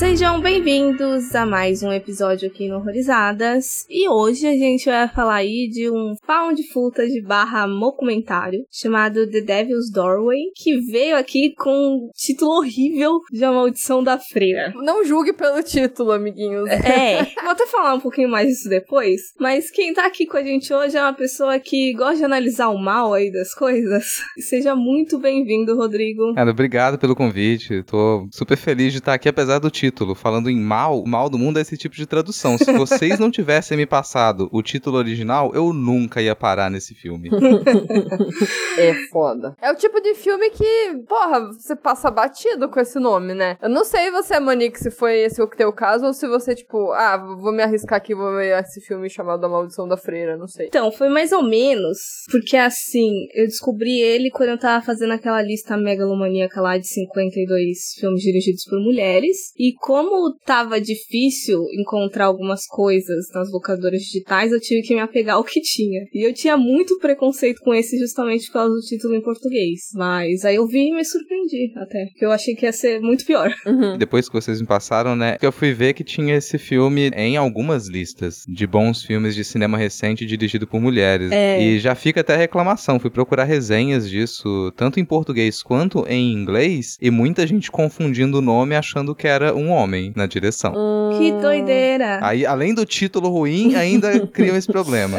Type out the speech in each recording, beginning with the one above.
Sejam bem-vindos a mais um episódio aqui no Horrorizadas. E hoje a gente vai falar aí de um found footage barra documentário chamado The Devil's Doorway, que veio aqui com um título horrível de A Maldição da Freira. Não julgue pelo título, amiguinhos. É, vou até falar um pouquinho mais disso depois, mas quem tá aqui com a gente hoje é uma pessoa que gosta de analisar o mal aí das coisas. Seja muito bem-vindo, Rodrigo. Cara, obrigado pelo convite. Tô super feliz de estar aqui, apesar do título título, falando em mal, o mal do mundo é esse tipo de tradução. Se vocês não tivessem me passado o título original, eu nunca ia parar nesse filme. é foda. É o tipo de filme que, porra, você passa batido com esse nome, né? Eu não sei você, Monique, se foi esse o teu caso ou se você, tipo, ah, vou me arriscar aqui, vou ver esse filme chamado A Maldição da Freira, não sei. Então, foi mais ou menos, porque assim, eu descobri ele quando eu tava fazendo aquela lista megalomaníaca lá de 52 filmes dirigidos por mulheres, e como tava difícil encontrar algumas coisas nas locadoras digitais, eu tive que me apegar ao que tinha. E eu tinha muito preconceito com esse justamente por causa do título em português. Mas aí eu vi e me surpreendi até, porque eu achei que ia ser muito pior. Uhum. Depois que vocês me passaram, né, eu fui ver que tinha esse filme em algumas listas de bons filmes de cinema recente dirigido por mulheres. É. E já fica até reclamação. Fui procurar resenhas disso, tanto em português quanto em inglês, e muita gente confundindo o nome achando que era um homem na direção. Hum... Que doideira! Aí, além do título ruim, ainda criam esse problema.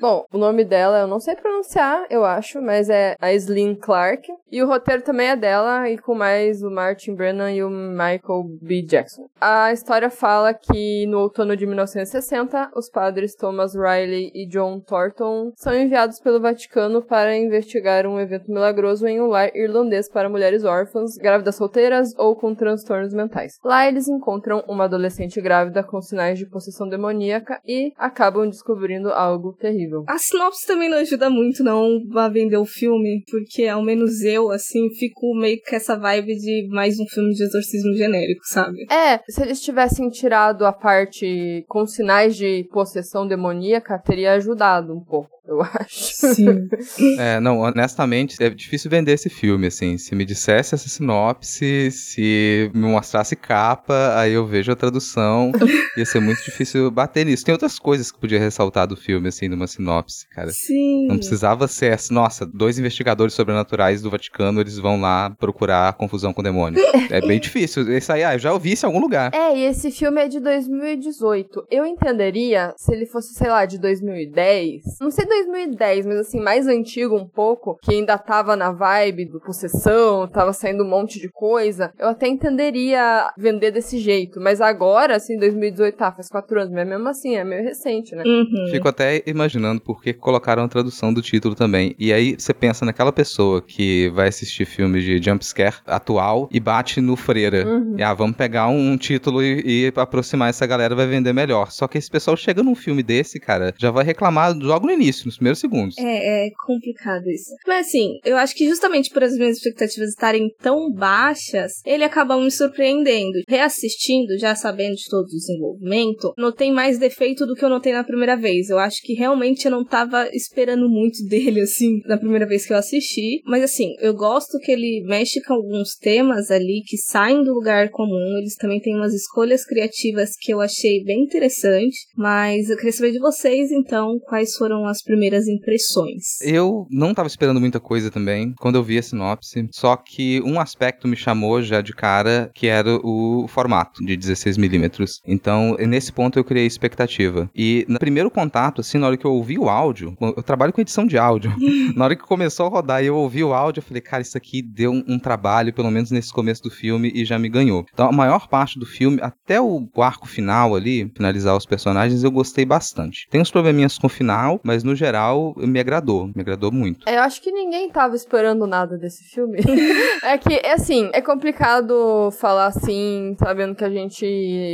Bom, o nome dela eu não sei pronunciar, eu acho, mas é a Slim Clark. E o roteiro também é dela, e com mais o Martin Brennan e o Michael B. Jackson. A história fala que no outono de 1960, os padres Thomas Riley e John Thornton são enviados pelo Vaticano para investigar um evento milagroso em um lar irlandês para mulheres órfãs, grávidas solteiras ou com transtornos mentais. Lá eles encontram uma adolescente grávida com sinais de possessão demoníaca e acabam descobrindo algo terrível. A sinopse também não ajuda muito não a vender o filme, porque ao menos eu, assim, fico meio com essa vibe de mais um filme de exorcismo genérico, sabe? É, se eles tivessem tirado a parte com sinais de possessão demoníaca, teria ajudado um pouco eu acho. Sim. é, não, honestamente, é difícil vender esse filme, assim. Se me dissesse essa sinopse, se me mostrasse capa, aí eu vejo a tradução. ia ser muito difícil bater nisso. Tem outras coisas que podia ressaltar do filme, assim, numa sinopse, cara. Sim. Não precisava ser, nossa, dois investigadores sobrenaturais do Vaticano, eles vão lá procurar confusão com o demônio. é bem difícil. Esse aí, ah, eu já ouvi isso em algum lugar. É, e esse filme é de 2018. Eu entenderia se ele fosse, sei lá, de 2010. Não sei 2010, mas assim, mais antigo um pouco, que ainda tava na vibe do possessão, tava saindo um monte de coisa, eu até entenderia vender desse jeito. Mas agora, assim, 2018, tá, faz quatro anos, mas mesmo assim, é meio recente, né? Uhum. Fico até imaginando por que colocaram a tradução do título também. E aí você pensa naquela pessoa que vai assistir filmes de jumpscare atual e bate no Freira. Uhum. E, ah, vamos pegar um título e, e aproximar essa galera, vai vender melhor. Só que esse pessoal chega num filme desse, cara, já vai reclamar logo no início nos primeiros segundos. É, é complicado isso. Mas assim, eu acho que justamente por as minhas expectativas estarem tão baixas, ele acaba me surpreendendo. Reassistindo, já sabendo de todo o desenvolvimento, notei mais defeito do que eu notei na primeira vez. Eu acho que realmente eu não tava esperando muito dele, assim, na primeira vez que eu assisti. Mas assim, eu gosto que ele mexe com alguns temas ali que saem do lugar comum. Eles também têm umas escolhas criativas que eu achei bem interessante. Mas eu queria saber de vocês, então, quais foram as primeiras impressões? Eu não estava esperando muita coisa também quando eu vi a sinopse, só que um aspecto me chamou já de cara, que era o formato de 16mm. Então, nesse ponto eu criei expectativa. E no primeiro contato, assim, na hora que eu ouvi o áudio, eu trabalho com edição de áudio. na hora que começou a rodar e eu ouvi o áudio, eu falei, cara, isso aqui deu um, um trabalho, pelo menos nesse começo do filme, e já me ganhou. Então, a maior parte do filme, até o arco final ali, finalizar os personagens, eu gostei bastante. Tem uns probleminhas com o final, mas no geral me agradou. Me agradou muito. É, eu acho que ninguém tava esperando nada desse filme. é que, é assim, é complicado falar assim assim, sabendo que a gente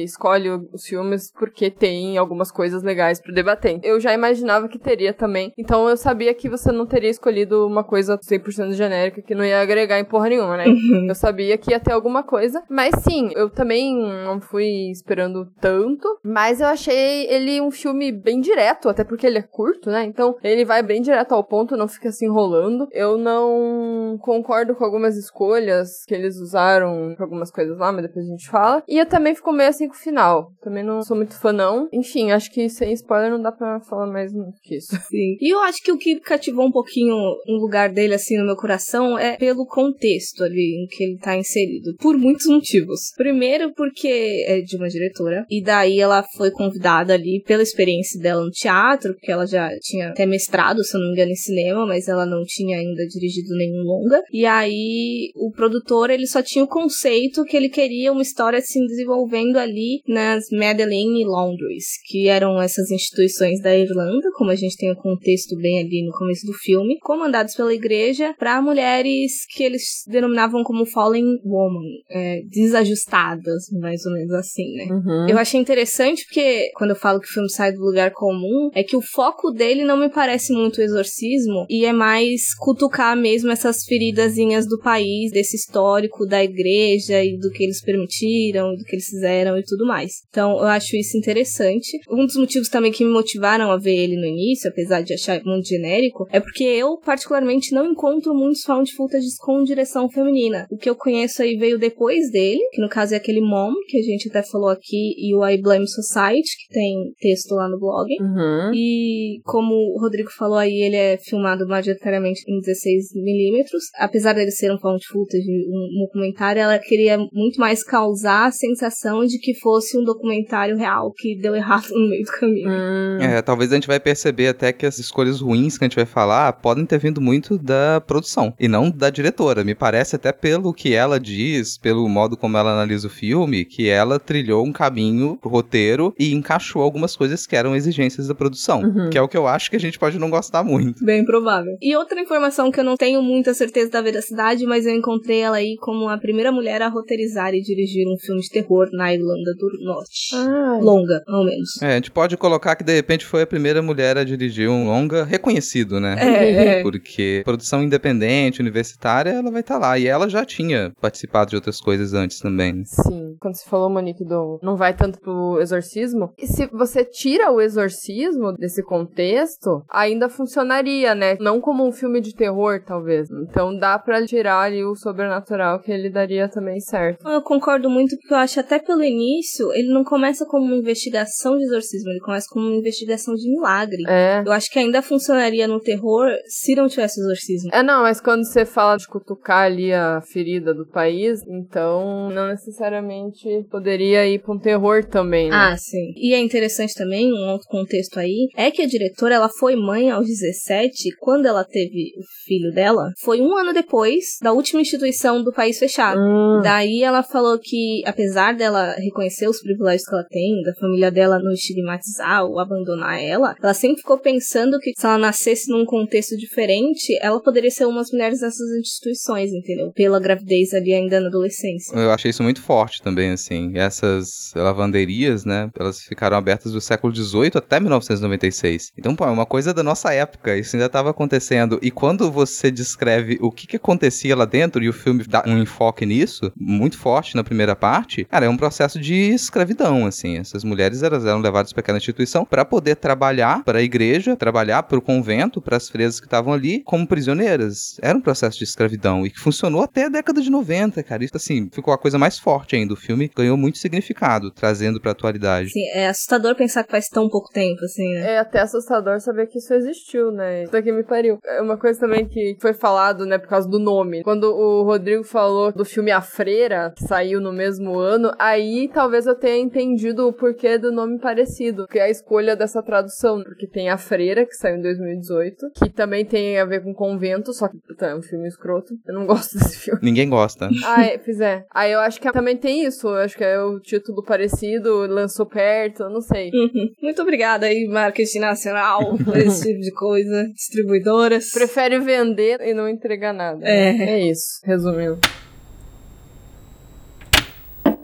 escolhe os filmes porque tem algumas coisas legais para debater. Eu já imaginava que teria também. Então eu sabia que você não teria escolhido uma coisa 100% genérica que não ia agregar em porra nenhuma, né? Uhum. Eu sabia que ia ter alguma coisa. Mas sim, eu também não fui esperando tanto. Mas eu achei ele um filme bem direto, até porque ele é curto, né? Então ele vai bem direto ao ponto, não fica se enrolando. Eu não concordo com algumas escolhas que eles usaram pra algumas coisas lá, mas depois a gente fala. E eu também fico meio assim com o final. Também não sou muito fã, não. Enfim, acho que sem spoiler não dá pra falar mais muito que isso. Sim. E eu acho que o que cativou um pouquinho um lugar dele assim no meu coração é pelo contexto ali em que ele tá inserido. Por muitos motivos. Primeiro, porque é de uma diretora. E daí ela foi convidada ali pela experiência dela no teatro, porque ela já tinha até mestrado, se eu não me engano, em cinema, mas ela não tinha ainda dirigido nenhum longa. E aí o produtor ele só tinha o conceito que ele queria uma história se desenvolvendo ali nas Madeleine Laundries, que eram essas instituições da Irlanda, como a gente tem o contexto bem ali no começo do filme, comandados pela igreja para mulheres que eles denominavam como fallen woman, é, desajustadas, mais ou menos assim, né? Uhum. Eu achei interessante porque, quando eu falo que o filme sai do lugar comum, é que o foco dele não me parece muito o exorcismo e é mais cutucar mesmo essas feridazinhas do país, desse histórico da igreja e do que eles do que eles fizeram e tudo mais. Então, eu acho isso interessante. Um dos motivos também que me motivaram a ver ele no início, apesar de achar muito genérico, é porque eu, particularmente, não encontro muitos found footage com direção feminina. O que eu conheço aí veio depois dele, que no caso é aquele Mom, que a gente até falou aqui, e o I Blame Society, que tem texto lá no blog. Uhum. E como o Rodrigo falou aí, ele é filmado majoritariamente em 16mm. Apesar dele ser um found footage, um documentário, ela queria muito mais causar a sensação de que fosse um documentário real que deu errado no meio do caminho. Hum. É, talvez a gente vai perceber até que as escolhas ruins que a gente vai falar podem ter vindo muito da produção e não da diretora. Me parece até pelo que ela diz, pelo modo como ela analisa o filme, que ela trilhou um caminho pro roteiro e encaixou algumas coisas que eram exigências da produção, Uhum. que é o que eu acho que a gente pode não gostar muito. Bem provável. E outra informação que eu não tenho muita certeza da veracidade, mas eu encontrei ela aí como a primeira mulher a roteirizar e dirigir um filme de terror na Irlanda do Norte. Ai. Longa, ao menos. É, a gente pode colocar que de repente foi a primeira mulher a dirigir um longa reconhecido, né? É, é. Porque produção independente, universitária, ela vai estar lá. E ela já tinha participado de outras coisas antes também. Sim. Quando você falou, Monique, do não vai tanto pro exorcismo. E se você tira o exorcismo desse contexto, ainda funcionaria, né? Não como um filme de terror, talvez. Então dá pra tirar ali o sobrenatural que ele daria também certo. Eu concordo muito porque eu acho até pelo início, ele não começa como uma investigação de exorcismo, ele começa como uma investigação de milagre. É. Eu acho que ainda funcionaria no terror se não tivesse exorcismo. É, não, mas quando você fala de cutucar ali a ferida do país, então não necessariamente poderia ir pra um terror também, né? Ah, sim. E é interessante também, um outro contexto aí, é que a diretora, ela foi mãe aos 17, quando ela teve o filho dela, foi um ano depois da última instituição do país fechado. Hum. Daí ela falou que, apesar dela reconhecer os privilégios que ela tem, da família dela não estigmatizar ou abandonar ela, ela sempre ficou pensando que se ela nascesse num contexto diferente, ela poderia ser umas mulheres dessas instituições, entendeu? Pela gravidez ali ainda na adolescência. Eu achei isso muito forte também, assim. Essas lavanderias, né? Elas ficaram abertas do século XVIII até 1996. Então, pô, é uma coisa da nossa época. Isso ainda estava acontecendo. E quando você descreve o que, que acontecia lá dentro e o filme dá um enfoque nisso, muito forte na primeira parte, cara, é um processo de escravidão, assim. Essas mulheres elas eram levadas para aquela instituição para poder trabalhar para a igreja, trabalhar para o convento, para as fresas que estavam ali, como prisioneiras. Era um processo de escravidão e que funcionou até a década de 90, cara. Isso, assim, ficou a coisa mais forte ainda. O filme ganhou muito significado, trazendo pra atualidade. Assim, é assustador pensar que faz tão pouco tempo, assim, né? É até assustador saber que isso existiu, né? Isso daqui me pariu. É uma coisa também que foi falado, né, por causa do nome. Quando o Rodrigo falou do filme A Freira, que saiu no mesmo ano, aí talvez eu tenha entendido o porquê do nome parecido. Que é a escolha dessa tradução. Porque tem A Freira, que saiu em 2018, que também tem a ver com convento, só que puta, é um filme escroto. Eu não gosto desse filme. Ninguém gosta. Ah, é, pois é. Aí eu acho que também tem isso. Eu acho que é o título parecido, lançou perto, eu não sei. Uhum. Muito obrigada aí, marketing nacional, por esse tipo de coisa. Distribuidoras. Prefere vender e não entregar nada. É. É isso, resumindo.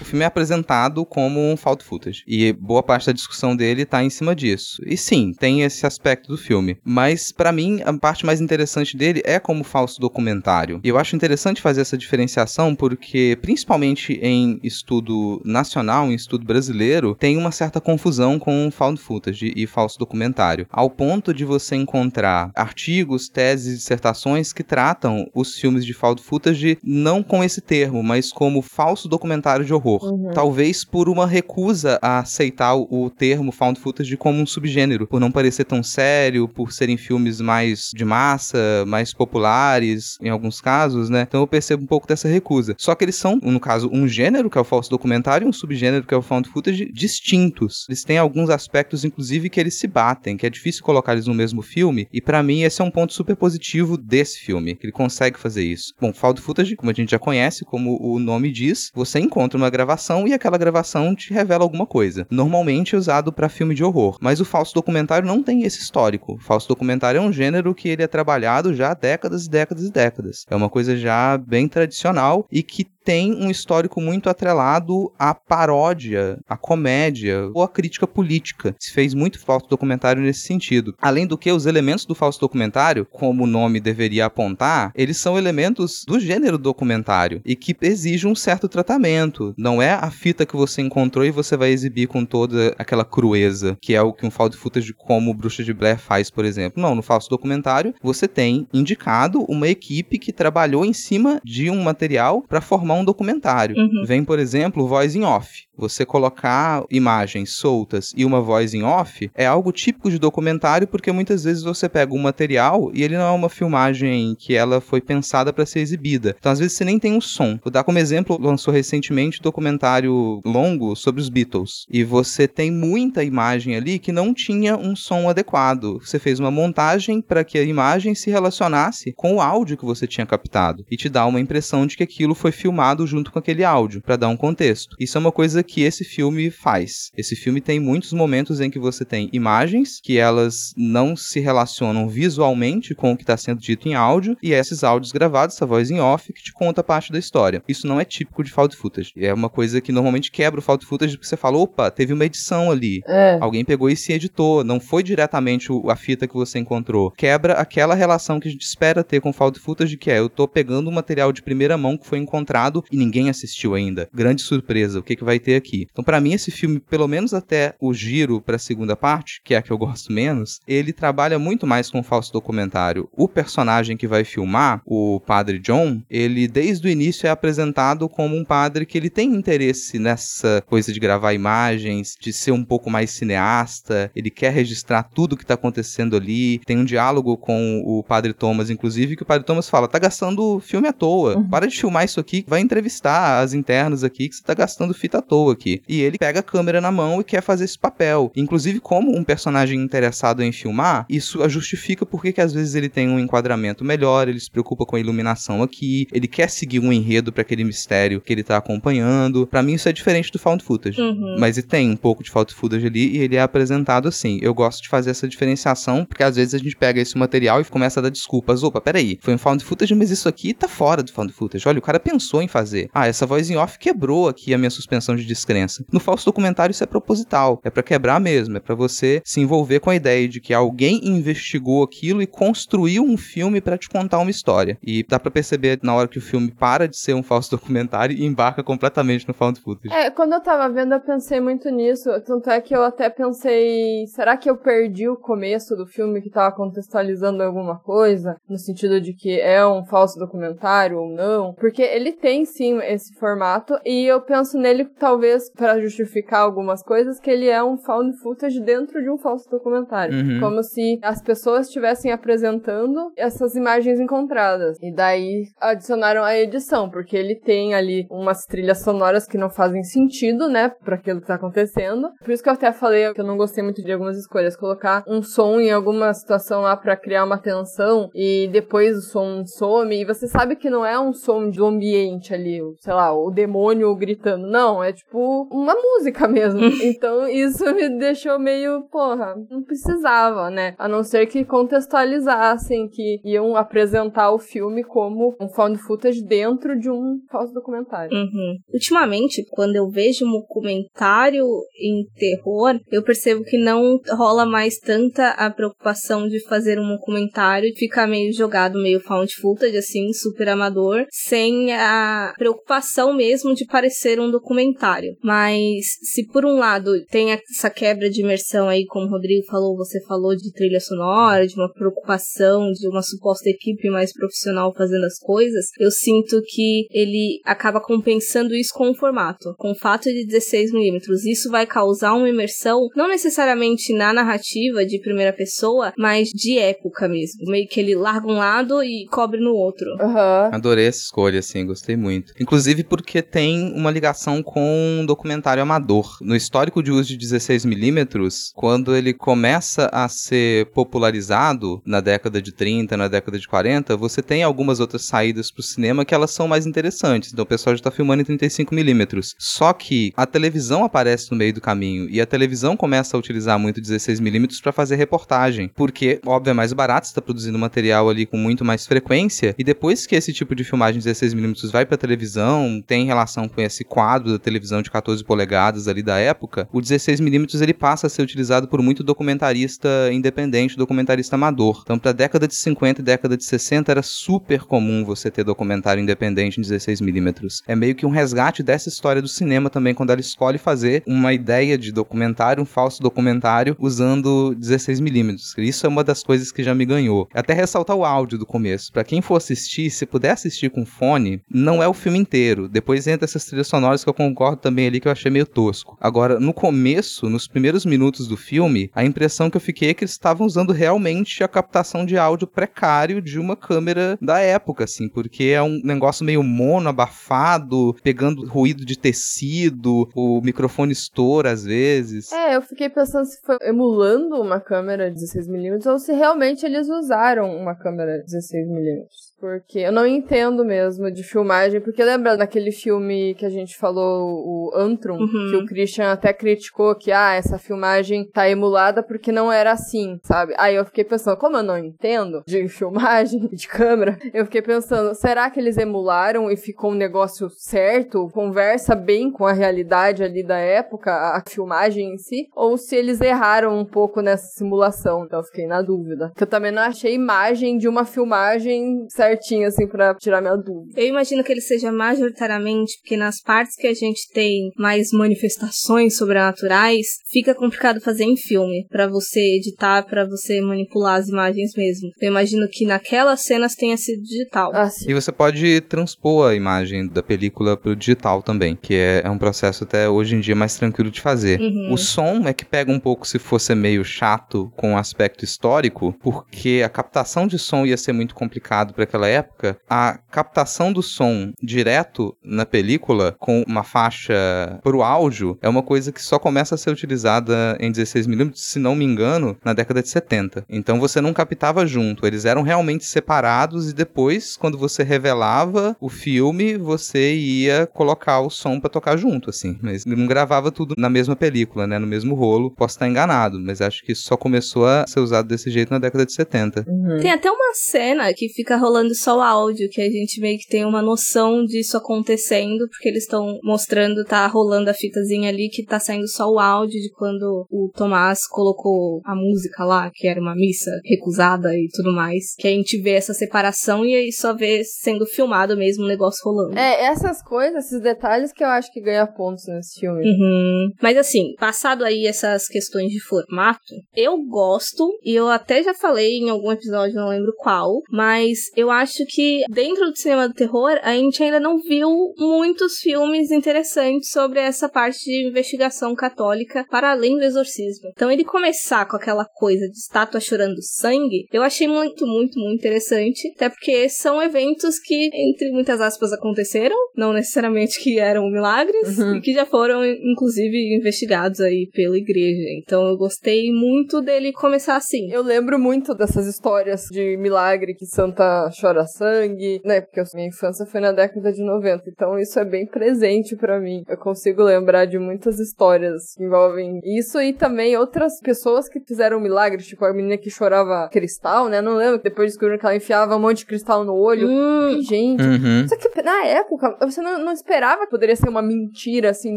O filme é apresentado como um found footage. E boa parte da discussão dele tá em cima disso. E sim, tem esse aspecto do filme. Mas, para mim, a parte mais interessante dele é como falso documentário. E eu acho interessante fazer essa diferenciação porque, principalmente em estudo nacional, em estudo brasileiro, tem uma certa confusão com found footage e falso documentário. Ao ponto de você encontrar artigos, teses, dissertações que tratam os filmes de found footage não com esse termo, mas como falso documentário de horror horror. Uhum. Talvez por uma recusa a aceitar o termo found footage como um subgênero, por não parecer tão sério, por serem filmes mais de massa, mais populares, em alguns casos, né? Então eu percebo um pouco dessa recusa. Só que eles são, no caso, um gênero, que é o falso documentário, e um subgênero, que é o found footage, distintos. Eles têm alguns aspectos, inclusive, que eles se batem, que é difícil colocar eles no mesmo filme, e para mim esse é um ponto super positivo desse filme, que ele consegue fazer isso. Bom, found footage, como a gente já conhece, como o nome diz, você encontra uma gravação e aquela gravação te revela alguma coisa. Normalmente é usado para filme de horror, mas o falso documentário não tem esse histórico. O falso documentário é um gênero que ele é trabalhado já há décadas e décadas e décadas. É uma coisa já bem tradicional e que tem um histórico muito atrelado à paródia, à comédia ou à crítica política. Se fez muito falso documentário nesse sentido. Além do que, os elementos do falso documentário, como o nome deveria apontar, eles são elementos do gênero documentário e que exigem um certo tratamento. Não é a fita que você encontrou e você vai exibir com toda aquela crueza, que é o que um falso footage como Bruxa de Blair faz, por exemplo. Não, no falso documentário, você tem indicado uma equipe que trabalhou em cima de um material para formar um documentário. Uhum. Vem, por exemplo, voz em off. Você colocar imagens soltas e uma voz em off é algo típico de documentário porque muitas vezes você pega um material e ele não é uma filmagem que ela foi pensada para ser exibida. Então às vezes você nem tem um som. Vou dar como exemplo, lançou recentemente um documentário longo sobre os Beatles e você tem muita imagem ali que não tinha um som adequado. Você fez uma montagem para que a imagem se relacionasse com o áudio que você tinha captado e te dá uma impressão de que aquilo foi filmado junto com aquele áudio para dar um contexto. Isso é uma coisa que esse filme faz. Esse filme tem muitos momentos em que você tem imagens que elas não se relacionam visualmente com o que está sendo dito em áudio e esses áudios gravados, essa voz em off, que te conta parte da história. Isso não é típico de found footage. É uma coisa que normalmente quebra o found footage porque você fala, opa, teve uma edição ali. É. Alguém pegou e se editou. Não foi diretamente a fita que você encontrou. Quebra aquela relação que a gente espera ter com found footage, que é eu tô pegando um material de primeira mão que foi encontrado e ninguém assistiu ainda. Grande surpresa. O que, que vai ter aqui? Então, para mim, esse filme, pelo menos até o giro para a segunda parte, que é a que eu gosto menos, ele trabalha muito mais com o falso documentário. O personagem que vai filmar, o padre John, ele desde o início é apresentado como um padre que ele tem interesse nessa coisa de gravar imagens, de ser um pouco mais cineasta, ele quer registrar tudo que tá acontecendo ali. Tem um diálogo com o padre Thomas, inclusive, que o padre Thomas fala: tá gastando filme à toa, uhum. para de filmar isso aqui, vai entrevistar as internas aqui, que você tá gastando fita à toa aqui. E ele pega a câmera na mão e quer fazer esse papel. Inclusive, como um personagem interessado em filmar, isso justifica porque que às vezes ele tem um enquadramento melhor, ele se preocupa com a iluminação aqui, ele quer seguir um enredo para aquele mistério que ele tá acompanhando. Para mim isso é diferente do found footage. Uhum. Mas ele tem um pouco de found footage ali e ele é apresentado assim. Eu gosto de fazer essa diferenciação porque às vezes a gente pega esse material e começa a dar desculpas. Opa, peraí, foi um found footage, mas isso aqui tá fora do found footage. Olha, o cara pensou em fazer. Ah, essa voz em off quebrou aqui a minha suspensão de descrença. No falso documentário isso é proposital, é para quebrar mesmo, é para você se envolver com a ideia de que alguém investigou aquilo e construiu um filme para te contar uma história. E dá para perceber na hora que o filme para de ser um falso documentário e embarca completamente no found footage. É, quando eu tava vendo eu pensei muito nisso, tanto é que eu até pensei, será que eu perdi o começo do filme que tava contextualizando alguma coisa, no sentido de que é um falso documentário ou não? Porque ele tem sim esse formato e eu penso nele talvez para justificar algumas coisas que ele é um found footage dentro de um falso documentário. Uhum. Como se as pessoas estivessem apresentando essas imagens encontradas. E daí adicionaram a edição, porque ele tem ali umas trilhas sonoras sonoras que não fazem sentido, né, para aquilo que tá acontecendo. Por isso que eu até falei que eu não gostei muito de algumas escolhas, colocar um som em alguma situação lá para criar uma tensão e depois o som some e você sabe que não é um som do ambiente ali, sei lá, o demônio gritando, não, é tipo uma música mesmo. então isso me deixou meio, porra, não precisava, né? A não ser que contextualizassem que iam apresentar o filme como um found footage dentro de um falso documentário. Uhum. Ultimamente, quando eu vejo um documentário em terror, eu percebo que não rola mais tanta a preocupação de fazer um documentário e ficar meio jogado, meio found footage, assim, super amador, sem a preocupação mesmo de parecer um documentário. Mas se por um lado tem essa quebra de imersão aí, como o Rodrigo falou, você falou de trilha sonora, de uma preocupação, de uma suposta equipe mais profissional fazendo as coisas, eu sinto que ele acaba compensando isso com o formato, com o fato de 16mm. Isso vai causar uma imersão, não necessariamente na narrativa de primeira pessoa, mas de época mesmo. Meio que ele larga um lado e cobre no outro. Uhum. Adorei essa escolha, assim, gostei muito. Inclusive porque tem uma ligação com um documentário amador. No histórico de uso de 16mm, quando ele começa a ser popularizado na década de 30, na década de 40, você tem algumas outras saídas pro cinema que elas são mais interessantes. Então o pessoal já tá filmando em 35mm. Só que a televisão aparece no meio do caminho e a televisão começa a utilizar muito 16mm para fazer reportagem, porque óbvio é mais barato, está produzindo material ali com muito mais frequência e depois que esse tipo de filmagem 16mm vai para televisão, tem relação com esse quadro da televisão de 14 polegadas ali da época, o 16mm ele passa a ser utilizado por muito documentarista independente, documentarista amador. Então, para década de 50 e década de 60 era super comum você ter documentário independente em 16mm. É meio que um resgate dessa história do cinema também quando ela escolhe fazer uma ideia de documentário, um falso documentário usando 16mm. Isso é uma das coisas que já me ganhou. Até ressaltar o áudio do começo. Para quem for assistir, se puder assistir com fone, não é o filme inteiro. Depois entra essas trilhas sonoras que eu concordo também ali que eu achei meio tosco. Agora, no começo, nos primeiros minutos do filme, a impressão que eu fiquei é que eles estavam usando realmente a captação de áudio precário de uma câmera da época, assim, porque é um negócio meio mono, abafado, pegando ruído de tecido, o microfone estoura às vezes. É, eu fiquei pensando se foi emulando uma câmera 16mm ou se realmente eles usaram uma câmera 16mm. Porque eu não entendo mesmo de filmagem, porque lembra daquele filme que a gente falou, o Antrum, Uhum. que o Christian até criticou que, ah, essa filmagem tá emulada porque não era assim, sabe? Aí eu fiquei pensando, como eu não entendo de filmagem, de câmera, eu fiquei pensando, será que eles emularam e ficou um negócio certo? Conversa bem com a realidade ali da época, a filmagem em si? Ou se eles erraram um pouco nessa simulação? Então eu fiquei na dúvida. Que eu também não achei imagem de uma filmagem certinha, assim, pra tirar minha dúvida. Eu imagino que ele seja majoritariamente porque nas partes que a gente tem mais manifestações sobrenaturais, fica complicado fazer em filme, Pra você editar, pra você manipular as imagens mesmo. Eu imagino que naquelas cenas tenha sido digital. Ah, sim. E você pode transpor a imagem da película pro digital também, que é, é um processo até hoje em dia mais tranquilo de fazer. Uhum. O som é que pega um pouco se fosse meio chato com o aspecto histórico, porque a captação de som ia ser muito complicado para aquela época. A captação do som direto na película com uma faixa pro áudio é uma coisa que só começa a ser utilizada em 16mm, se não me engano, na década de 70. Então você não captava junto, eles eram realmente separados e depois, quando você revelava o filme, você ia colocar o som pra tocar junto, assim. Mas não gravava tudo na mesma película, né? No mesmo rolo. Posso estar enganado, mas acho que isso só começou a ser usado desse jeito na década de 70. Uhum. Tem até uma cena que fica rolando só o áudio, que a gente meio que tem uma noção disso acontecendo, porque eles estão mostrando, tá rolando a fitazinha ali, que tá saindo só o áudio de quando o Tomás colocou a música lá, que era uma missa recusada e tudo mais. Que a gente vê essa separação e aí só vê sendo filmado mesmo o negócio rolando. É, essas coisas, esses detalhes que eu acho que ganha pontos nesse filme. Uhum. Mas assim, passado aí essas questões de formato, eu gosto, e eu até já falei em algum episódio, não lembro qual, mas eu acho que dentro do cinema do terror, a gente ainda não viu muitos filmes interessantes sobre essa parte de investigação católica para além do exorcismo. Então ele começar com aquela coisa de estátua chorando sangue, eu achei muito, muito, muito interessante, até porque são eventos que, entre muitas aspas, aconteceram, não necessariamente que eram milagres Uhum. e que já foram, inclusive, investigados aí pela igreja. Então eu gostei muito dele começar assim. Eu lembro muito dessas histórias de milagre que Santa chora sangue, né? Porque a minha infância foi na década de 90, então isso é bem presente pra mim. Eu consigo lembrar de muitas histórias que envolvem isso e também outras pessoas que fizeram milagres, tipo a menina que chorava cristal, né? Não lembro, depois descobriram que ela enfiava um monte de cristal no olho. E, gente, Uhum. só que na época, você não, não esperava que poderia ser uma mentira, assim,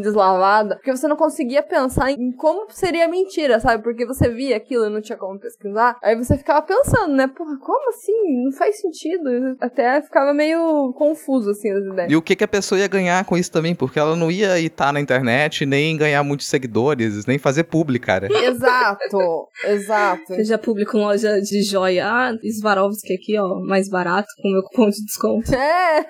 deslavada. Porque você não conseguia pensar em como seria mentira, sabe? Porque você via aquilo e não tinha como pesquisar. Aí você ficava pensando, né? Porra, como assim? Não faz sentido. Até ficava meio confuso, assim, as ideias. E o que, que a pessoa ia ganhar com isso também? Porque ela não ia estar na internet, nem ganhar muitos seguidores, nem fazer publi, cara. Exato, exato. Você já publicou em loja de joia. Ah, Swarovski aqui, ó, mais barato, com meu cupom de desconto. É,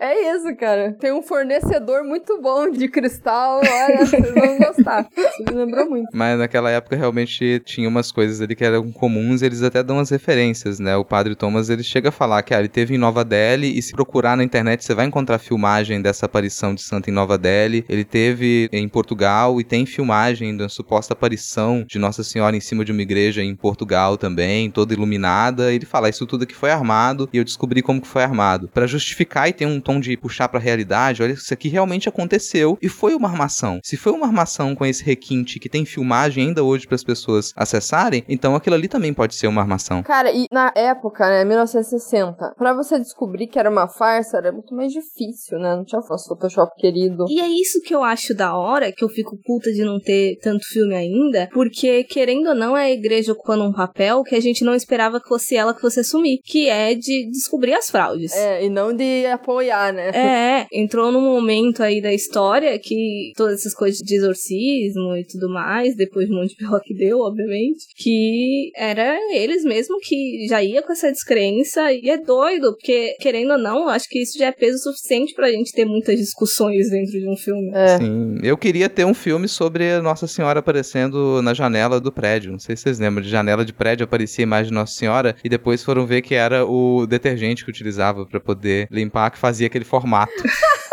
é isso, cara. Tem um fornecedor muito bom de cristal, olha, vocês vão gostar. Isso me lembrou muito. Mas naquela época realmente tinha umas coisas ali que eram comuns, eles até dão as referências, né? O padre Thomas, ele chega a falar que ah, ele teve em Nova Delhi e se procurar na internet você vai encontrar filmagem dessa aparição de santo em Nova Delhi. Ele teve em Portugal e tem filmagem da suposta aparição de Nossa Senhora em cima de uma igreja em Portugal também, toda iluminada. Ele fala isso tudo aqui foi armado e eu descobri como que foi armado. Pra justificar e ter um tom de puxar pra realidade, olha, isso aqui realmente aconteceu e foi uma armação. Se foi uma armação com esse requinte que tem filmagem ainda hoje para as pessoas acessarem, então aquilo ali também pode ser uma armação. Cara, e na época, né, 1960, pra você descobrir que era uma farsa era muito mais difícil, né? Não tinha nosso Photoshop querido. E é isso que eu acho da hora, que eu fico puta de não ter tanto filme ainda, porque, querendo ou não, é a igreja ocupando um papel que a gente não esperava que fosse ela que fosse assumir, que é de descobrir as fraudes. É, e não de apoiar, né? É, entrou num momento aí da história que todas essas coisas de exorcismo e tudo mais, depois de um monte de pior que deu, obviamente, que era eles mesmo que já ia com essa descrença e é doido, porque querendo ou não, acho que isso já é peso suficiente pra gente ter muitas discussões dentro de um filme. É. Sim, eu queria ter um filme sobre Nossa Senhora aparecendo na janela do prédio. Não sei se vocês lembram, de janela de prédio aparecia a imagem de Nossa Senhora e depois foram ver que era o detergente que utilizava pra poder limpar, que fazia aquele formato.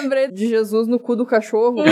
Lembrei de Jesus no cu do cachorro.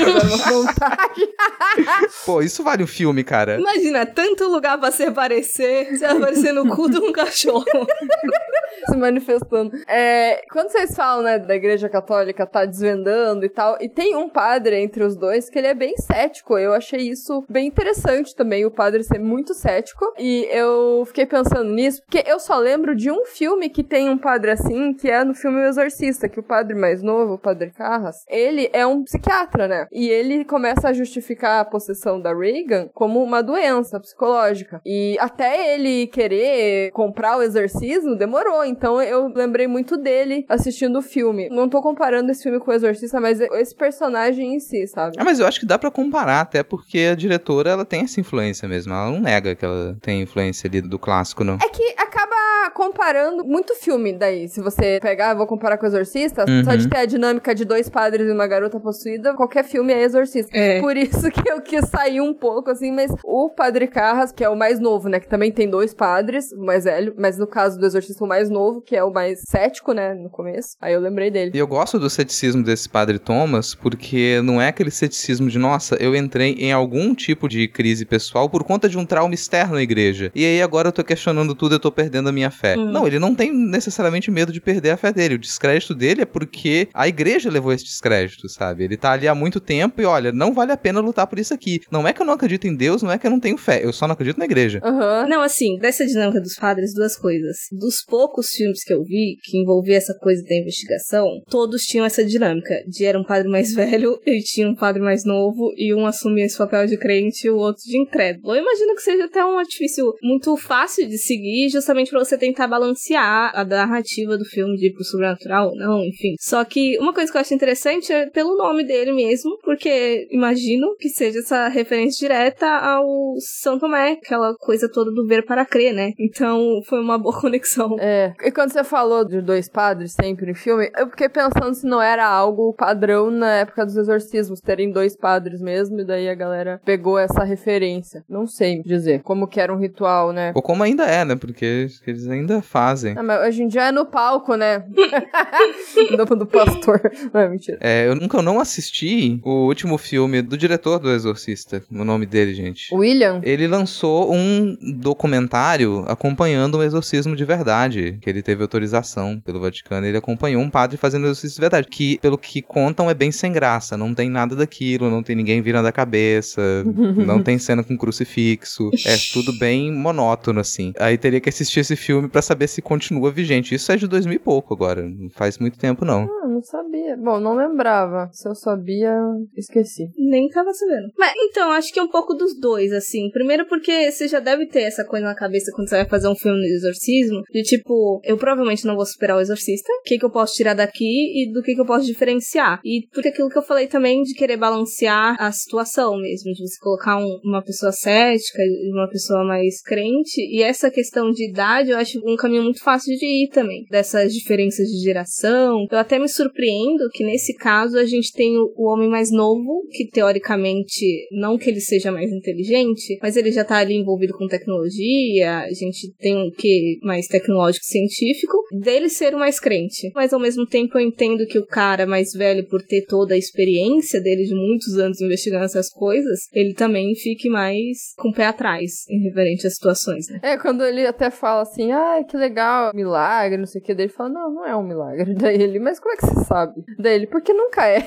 Pô, isso vale um filme, cara. Imagina, tanto lugar pra se aparecer, você aparecer no cu de um cachorro. se manifestando. É, quando vocês falam, né, da igreja católica tá desvendando e tal, e tem um padre entre os dois que ele é bem cético. Eu achei isso bem interessante também, o padre ser muito cético. E eu fiquei pensando nisso, porque eu só lembro de um filme que tem um padre assim, que é no filme O Exorcista, que o padre mais novo, o padre Carras, ele é um psiquiatra, né? E ele começa a justificar a possessão da Reagan como uma doença psicológica. E até ele querer comprar o exorcismo, demorou. Então eu lembrei muito dele assistindo o filme. Não tô comparando esse filme com o Exorcista, mas esse personagem em si, sabe? Ah, mas eu acho que dá pra comparar, até porque a diretora, ela tem essa influência mesmo. Ela não nega que ela tem influência ali do clássico, não. É que acaba comparando muito filme daí. Se você pegar, vou comparar com o Exorcista, Uhum. só de ter a dinâmica de dois padres e uma garota possuída, qualquer filme é Exorcista. É. Por isso que eu quis sair um pouco, assim, mas o Padre Carras, que é o mais novo, né, que também tem dois padres, o mais velho, mas no caso do Exorcista, o mais novo, que é o mais cético, né, no começo. Aí eu lembrei dele. E eu gosto do ceticismo desse padre Thomas, porque não é aquele ceticismo de, nossa, eu entrei em algum tipo de crise pessoal por conta de um trauma externo à igreja. E aí agora eu tô questionando tudo, eu tô perdendo a minha fé. Hum. Não, ele não tem necessariamente medo de perder a fé dele. O descrédito dele é porque a igreja levou esse descrédito, sabe? Ele tá ali há muito tempo e olha, não vale a pena lutar por isso aqui. Não é que eu não acredito em Deus, não é que eu não tenho fé, eu só não acredito na igreja. Aham. Não, assim, dessa dinâmica dos padres, duas coisas. Dos poucos filmes que eu vi que envolvia essa coisa da investigação, todos tinham essa dinâmica de era um padre mais velho e tinha um padre mais novo e um assumia esse papel de crente e o outro de incrédulo. Eu imagino que seja até um artifício muito fácil de seguir, justamente pra você tentar balancear a narrativa do filme de ir pro sobrenatural ou não, enfim. Só que uma coisa que eu acho interessante é pelo nome dele mesmo, porque imagino que seja essa referência direta ao São Tomé, aquela coisa toda do ver para crer, né? Então foi uma boa conexão. É, E quando você falou de dois padres sempre em filme, eu fiquei pensando se não era algo padrão na época dos exorcismos, terem dois padres mesmo, e daí a galera pegou essa referência. Não sei dizer como que era um ritual, né? Ou como ainda é, né? Porque eles ainda fazem. Ah, mas hoje em dia é no palco, né? do, do pastor. Não é mentira. É, eu nunca não assisti o último filme do diretor do Exorcista. O nome dele, gente. William? Ele lançou um documentário acompanhando um exorcismo de verdade, que ele teve autorização pelo Vaticano. Ele acompanhou um padre fazendo exorcismo de verdade, que, pelo que contam, é bem sem graça. Não tem nada daquilo, não tem ninguém virando a cabeça, não tem cena com crucifixo. É tudo bem monótono, assim. Aí teria que assistir esse filme para saber se continua vigente. Isso é de 2000 e pouco agora, não faz muito tempo, não. Ah, não sabia. Bom, não lembrava. Se eu sabia, esqueci. Nem tava sabendo. Mas então, acho que é um pouco dos dois, assim. Primeiro porque você já deve ter essa coisa na cabeça quando você vai fazer um filme de exorcismo, de tipo, eu provavelmente não vou superar o exorcista, o que, que eu posso tirar daqui e do que, que eu posso diferenciar. E porque aquilo que eu falei também de querer balancear a situação mesmo, de você colocar um, uma pessoa cética e uma pessoa mais crente, e essa questão de idade eu acho um caminho muito fácil de ir também, dessas diferenças de geração. Eu até me surpreendo que nesse caso a gente tem o, o homem mais novo, que teoricamente, não que ele seja mais inteligente, mas ele já tá ali envolvido com tecnologia, a gente tem um que mais tecnológico científico, dele ser o mais crente. Mas ao mesmo tempo eu entendo que o cara mais velho, por ter toda a experiência dele de muitos anos investigando essas coisas, ele também fique mais com o pé atrás em referente às situações, né? É, quando ele até fala assim, ah, que legal, milagre, não sei o que, daí ele fala, não, não é um milagre. Daí ele, mas como é que você sabe? Daí ele, porque nunca é.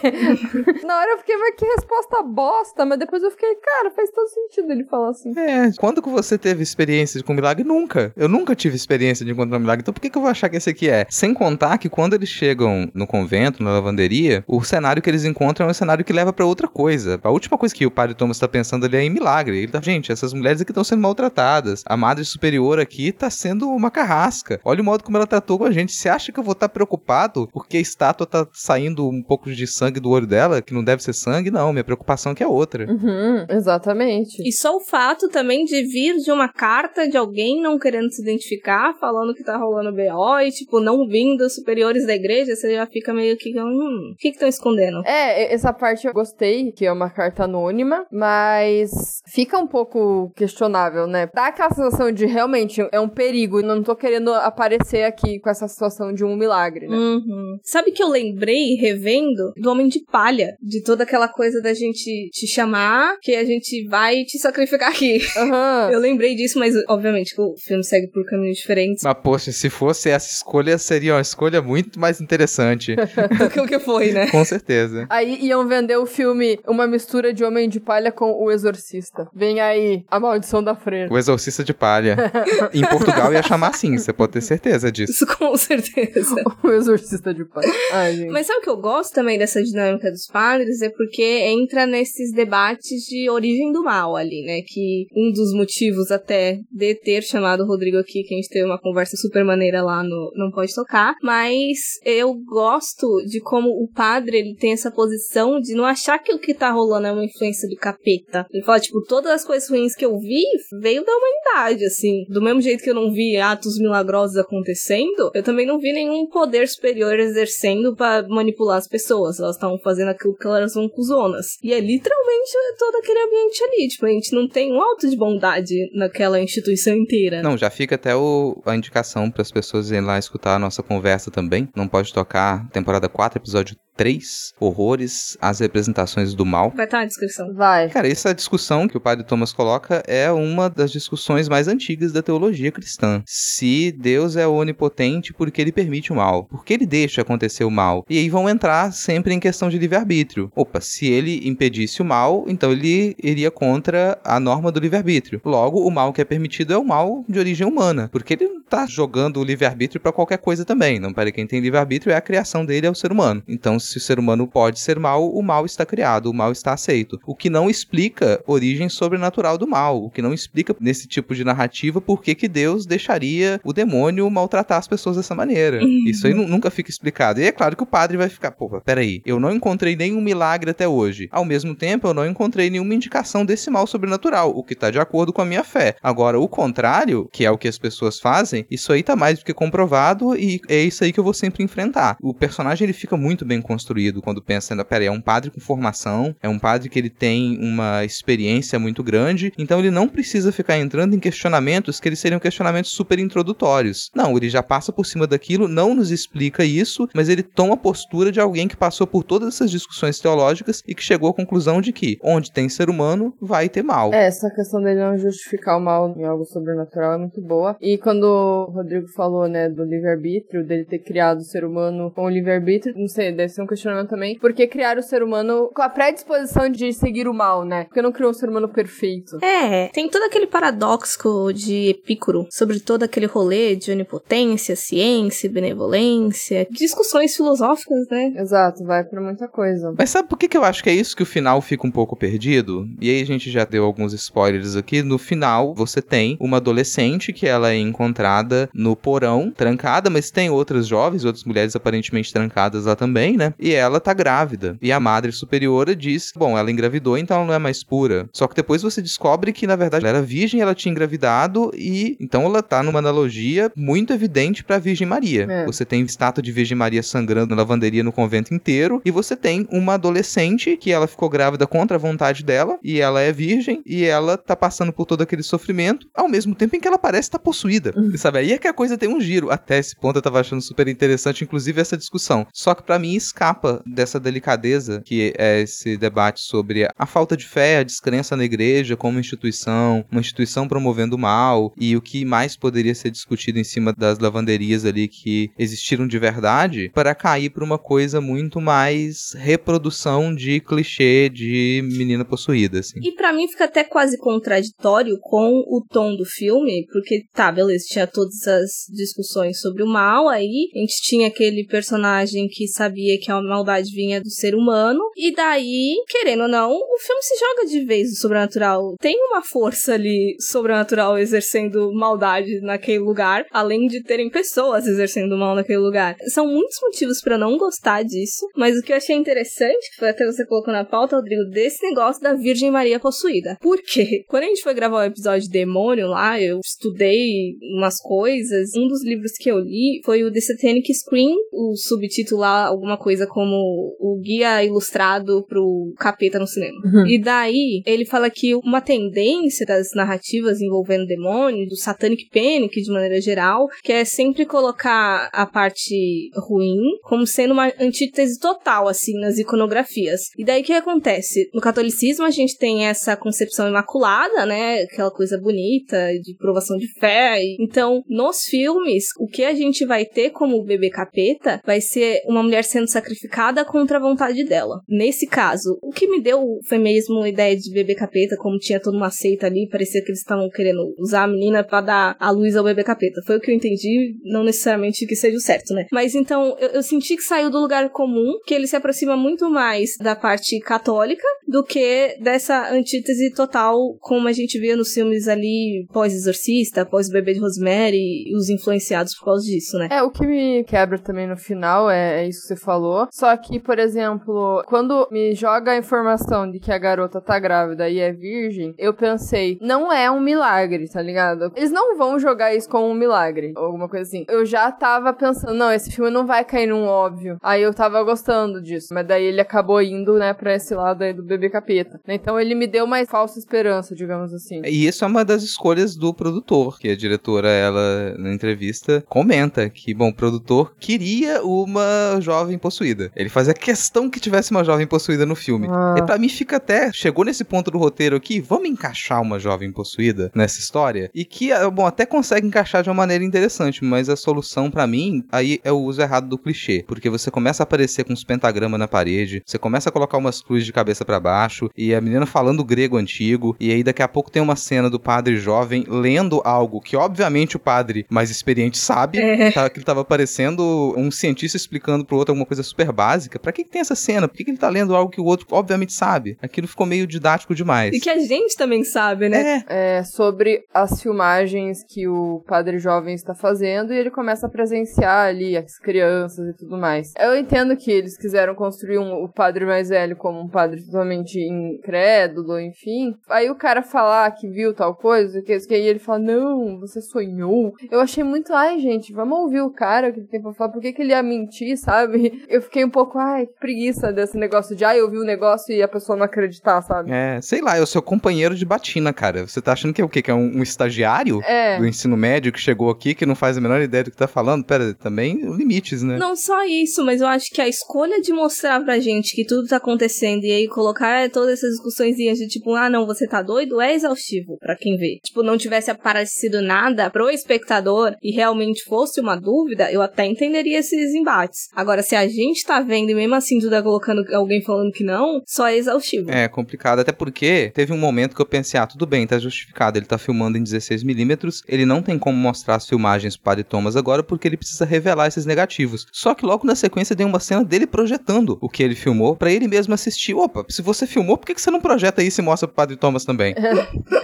Na hora eu fiquei, mas que resposta bosta, mas depois eu fiquei, cara, faz todo sentido ele falar assim. É, quando que você teve experiência com milagre? Nunca. Eu nunca tive experiência de encontrar um milagre, então por que, que eu vou achar que esse aqui é? Sem contar que quando eles chegam no convento, na lavanderia, o cenário que eles encontram é um cenário que leva para outra coisa. A última coisa que o padre Thomas tá pensando ali é em milagre. Ele tá, gente, essas mulheres aqui estão sendo maltratadas. A madre superior aqui tá sendo uma carrasca. Olha o modo como ela tratou com a gente. Você acha que eu vou estar tá preocupado porque a estátua tá saindo um pouco de sangue do olho dela, que não deve ser sangue? Não, minha preocupação é que é outra. Uhum, exatamente. E só o fato também de vir de uma carta de alguém não querendo se identificar, falando que tá rolando BO e, tipo, não vindo superiores da igreja, você já fica meio que, hum, o que que estão escondendo? É, essa parte eu gostei, que é uma carta anônima, mas fica um pouco questionável, né? Dá aquela sensação de realmente é um perigo e não tô querendo aparecer aqui com essa situação de um milagre, né? Uhum. Sabe que eu lembrei, revendo, do Homem de Palha, de toda aquela coisa da gente te chamar, que a gente vai te sacrificar aqui. Uhum. Eu lembrei disso, mas obviamente o filme segue por caminhos diferentes. Mas, poxa, se fosse essa escolha, seria uma escolha muito mais interessante. do que o que foi, né? Com certeza. Aí iam vender o filme uma mistura de Homem de Palha com O Exorcista. Vem aí, a maldição da freira. O Exorcista de Palha. em Portugal ia chamar assim, você pode ter certeza disso. Isso com certeza. o Exorcista de Palha. Ai, gente. Mas sabe o que eu gosto também dessa dinâmica dos padres? É porque entra nesses debates de origem do mal ali, né? Que um dos motivos até de ter chamado o Rodrigo aqui, que a gente teve uma conversa super maneira lá no Não Pode Tocar, mas eu gosto de como o padre ele tem essa posição de não achar que o que tá rolando é uma influência do capeta. Ele fala, tipo, todas as coisas ruins que eu vi veio da humanidade, assim. Do mesmo jeito que eu não vi atos milagrosos acontecendo, eu também não vi nenhum poder superior exercendo para manipular as pessoas. Elas estavam fazendo aquilo que elas vão zonas. E é literalmente todo aquele ambiente ali. Tipo, a gente não tem um alto de bondade naquela instituição inteira. Não, já fica até o, a indicação para as pessoas irem lá escutar a nossa conversa também. Não pode tocar, temporada 4, episódio 3, horrores, as representações do mal. Vai estar na descrição. Vai. Cara, essa discussão que o padre Thomas coloca é uma das discussões mais antigas da teologia cristã. Se Deus é onipotente, por que ele permite o mal? Por que ele deixa acontecer o mal? E aí vão entrar sempre em questão de livre-arbítrio. Opa, se ele impedisse o mal, então ele iria contra a norma do livre-arbítrio. Logo, o mal que é permitido é o mal de origem humana, porque ele não tá jogando o livre-arbítrio para qualquer coisa também. Não, para quem tem livre-arbítrio é a criação dele, é o ser humano. Então, se o ser humano pode ser mal, o mal está criado, o mal está aceito. O que não explica origem sobrenatural do mal, o que não explica nesse tipo de narrativa por que, que Deus deixaria o demônio maltratar as pessoas dessa maneira. Isso aí nunca fica explicado. E é claro que o padre vai ficar, pô, peraí, eu não encontrei nenhum milagre até hoje. Ao mesmo tempo, eu não encontrei nenhuma indicação desse mal sobrenatural, o que tá de acordo com a minha fé. Agora, o contrário, que é o que as pessoas fazem, isso aí tá mais do que comprovado e é isso aí que eu vou sempre enfrentar. O personagem ele fica muito bem construído quando pensa, peraí, é um padre com formação, é um padre que ele tem uma experiência muito grande, então ele não precisa ficar entrando em questionamentos que eles seriam questionamentos super introdutórios. Não, ele já passa por cima daquilo, não nos explica isso, mas ele toma a postura de alguém que passou por todas essas discussões teológicas e que chegou à conclusão de que onde tem ser humano, vai ter mal. É, essa questão dele não justificar o mal em algo sobrenatural é muito boa. E quando o Rodrigo falou, né, do livre-arbítrio, dele ter criado o ser humano com o livre-arbítrio, não sei, deve ser um questionamento também, por que criar o ser humano com a predisposição de seguir o mal, né? Porque não criou um ser humano perfeito. É, tem todo aquele paradoxo de Epicuro sobre todo aquele rolê de onipotência, ciência, benevolência, discussões filosóficas, né? Exato, vai pra muita coisa. Mas sabe por que, que eu acho que é isso que o final fica um pouco perdido? E aí a gente já deu alguns spoilers aqui. No final, você tem uma adolescente que ela é encontrada no porão, trancada, mas tem outras jovens, outras mulheres aparentemente trancadas lá também, né? E ela tá grávida. E a madre superiora diz: bom, ela engravidou, então ela não é mais pura. Só que depois você descobre que, na verdade, ela era virgem, ela tinha engravidado, e então ela tá numa analogia muito evidente pra Virgem Maria. É. Você tem estátua de Virgem Maria sangrando na lavanderia no convento inteiro, e você tem uma adolescente que ela ficou grávida contra a vontade dela, e ela é virgem, e ela tá passando por todo aquele sofrimento, ao mesmo tempo em que ela parece estar tá possuída. Uhum. Sabe? Aí é que a coisa tem um giro. Até esse ponto eu tava achando super interessante, inclusive essa discussão. Só que para mim escapa dessa delicadeza que é esse debate sobre a falta de fé, a descrença na igreja como instituição, uma instituição promovendo o mal, e o que mais poderia ser discutido em cima das lavanderias ali que existiram de verdade, para cair para uma coisa muito mais reprodução de clichê de menina possuída, assim. E para mim fica até quase contraditório com o tom do filme, porque tá, beleza, tinha todas as discussões sobre o mal aí, a gente tinha aquele personagem que sabia que a maldade vinha do ser humano, e daí, querendo ou não, o filme se joga de vez no sobrenatural. Tem uma força ali sobrenatural exercendo maldade naquele lugar, além de terem pessoas exercendo mal naquele lugar. São muitos motivos para não gostar disso, mas o que eu achei interessante, que foi até você colocou na pauta, Rodrigo, desse negócio da Virgem Maria possuída. Por quê? Quando a gente foi gravar o episódio Demônio lá, eu estudei umas coisas. Um dos livros que eu li foi o The Satanic Scream, o subtítulo lá, alguma coisa como o guia ilustrado pro capeta no cinema. Uhum. E daí, ele fala que uma tendência das narrativas envolvendo demônio, do Satanic Panic de maneira geral, que é sempre colocar a parte ruim como sendo uma antítese total, assim, nas iconografias. E daí o que acontece? No catolicismo a gente tem essa concepção imaculada, né? Aquela coisa bonita de provação de fé. Então, nos filmes, o que a gente vai ter como bebê capeta vai ser uma mulher sendo sacrificada contra a vontade dela. Nesse caso, o que me deu foi mesmo a ideia de bebê capeta, como tinha toda uma seita ali, parecia que eles estavam querendo usar a menina para dar a luz ao bebê capeta. Foi o que eu entendi, não necessariamente que seja o certo, né? Mas então, eu, eu senti que saiu do lugar comum, que ele se aproxima muito mais da parte católica do que dessa antítese total, como a gente via nos filmes ali pós-exorcista, pós-bebê de Rosemary, e os influenciados por causa disso, né? É, o que me quebra também no final é, é isso que você falou. Só que, por exemplo, quando me joga a informação de que a garota tá grávida e é virgem, eu pensei, não é um milagre, tá ligado? Eles não vão jogar isso como um milagre, ou alguma coisa assim. Eu já tava pensando, não, esse filme não vai cair num óbvio. Aí eu tava gostando disso, mas daí ele acabou indo, né, pra esse lado aí do bebê capeta. Então ele me deu mais falsa esperança, digamos assim. E isso é uma das escolhas do produtor, que a diretora, ela, na entrevista, comenta que, bom, o produtor queria uma jovem possuída. Ele fazia questão que tivesse uma jovem possuída no filme. Ah. E pra mim fica até, chegou nesse ponto do roteiro aqui, vamos encaixar uma jovem possuída nessa história? E que, ah, bom, até consegue encaixar de uma maneira interessante, mas a solução para mim, aí é o uso errado do clichê. Porque você começa a aparecer com os pentagramas na parede, você começa a colocar umas cruzes de cabeça para baixo, e a menina falando grego antigo, e aí daqui a pouco tem uma cena do padre jovem lendo algo que obviamente o padre mais experiente sabe, É. tá, que ele tava parecendo um cientista explicando pro outro alguma coisa super básica. Pra que, que tem essa cena? Por que, que ele tá lendo algo que o outro obviamente sabe? Aquilo ficou meio didático demais. E que a gente também sabe, né? É, É, sobre as filmagens que o padre jovem está fazendo e ele começa a presenciar ali as crianças e tudo mais. Eu entendo que eles quiseram construir um- o padre mais velho como um padre totalmente incrédulo, enfim. Aí o cara falar que viu tal coisa, que, que aí ele fala, não, você sonhou. Eu achei muito, ai gente, vamos ouvir o cara o que ele tem pra falar, por que, que ele ia mentir, sabe? Eu fiquei um pouco, ai, que preguiça desse negócio de, ai, eu vi o negócio e a pessoa não acreditar, sabe? é, sei lá, eu sou companheiro de batina, cara. Você tá achando que é o quê? Que é um, um estagiário? É. Do ensino médio que chegou aqui, que não faz a menor ideia do que tá falando? Pera, também limites, né? Não só isso, mas eu acho que a escolha de mostrar pra gente que tudo tá acontecendo e aí colocar todas essas discussõezinhas de tipo, ah não, você tá doido, é exaustivo pra quem vê. Tipo, não tivesse aparecido nada pro espectador e realmente fosse uma dúvida, eu até entenderia esses embates. Agora, se a gente tá vendo e mesmo assim tá colocando alguém falando que não, só é exaustivo. É complicado, até porque teve um momento que eu pensei, ah, tudo bem, tá justificado, ele tá filmando em 16mm, ele não tem como mostrar as filmagens Padre Thomas agora porque ele precisa revelar esses negativos. Só que logo na sequência tem uma cena dele projetando o que ele filmou pra ele mesmo assistir. Opa, se você filmou, por que que você não projeta isso e mostra pro Padre Thomas também?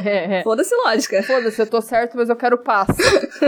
É, é. Foda-se lógica. Foda-se, eu tô certo, mas eu quero paz.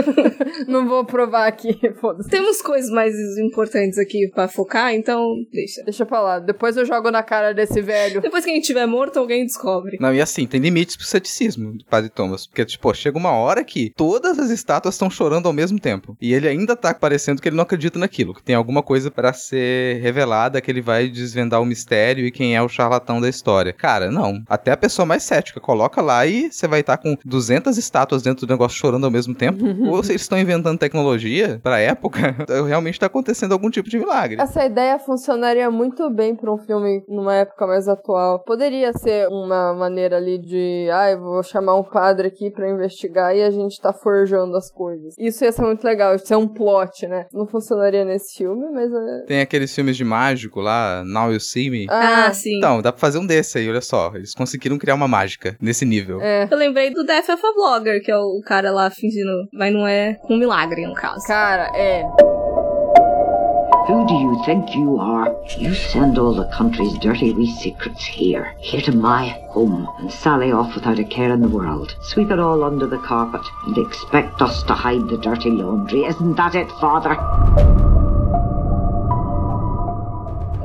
não vou provar aqui, foda-se. Temos coisas mais importantes aqui pra focar, então deixa. Deixa pra lá. Depois eu jogo na cara desse velho. Depois que a gente tiver morto, alguém descobre. Não, e assim, tem limites pro ceticismo do Padre Thomas. Porque, tipo, chega uma hora que todas as estátuas estão chorando ao mesmo tempo. E ele ainda tá parecendo que ele não acredita naquilo. Que tem alguma coisa pra ser revelada, que ele vai desvendar o mistério e quem é o charlatão da história. Cara, não. Até a pessoa mais cética coloca lá e você vai estar com 200 estátuas dentro do negócio chorando ao mesmo tempo. Ou vocês estão inventando tecnologia pra época, realmente tá acontecendo algum tipo de milagre. Essa ideia funcionaria muito bem pra um filme numa época mais atual. Poderia ser uma maneira ali de, ai, vou chamar um padre aqui pra investigar e a gente tá forjando as coisas. Isso ia ser muito legal, isso é um plot, né? Não funcionaria nesse filme, mas é... Tem aqueles filmes de mágico lá, Now You See Me. Ah, sim. Então, dá pra fazer um desse aí, olha só. Eles conseguiram criar uma mágica nesse nível. É. Eu lembrei do Death of a Blogger, que é o cara lá fingindo, mas não é um milagre, no caso. Cara, é. Who do you think you are? You send all the country's dirty wee secrets here, here to my home, and sally off without a care in the world. Sweep it all under the carpet and expect us to hide the dirty laundry. Isn't that it, father?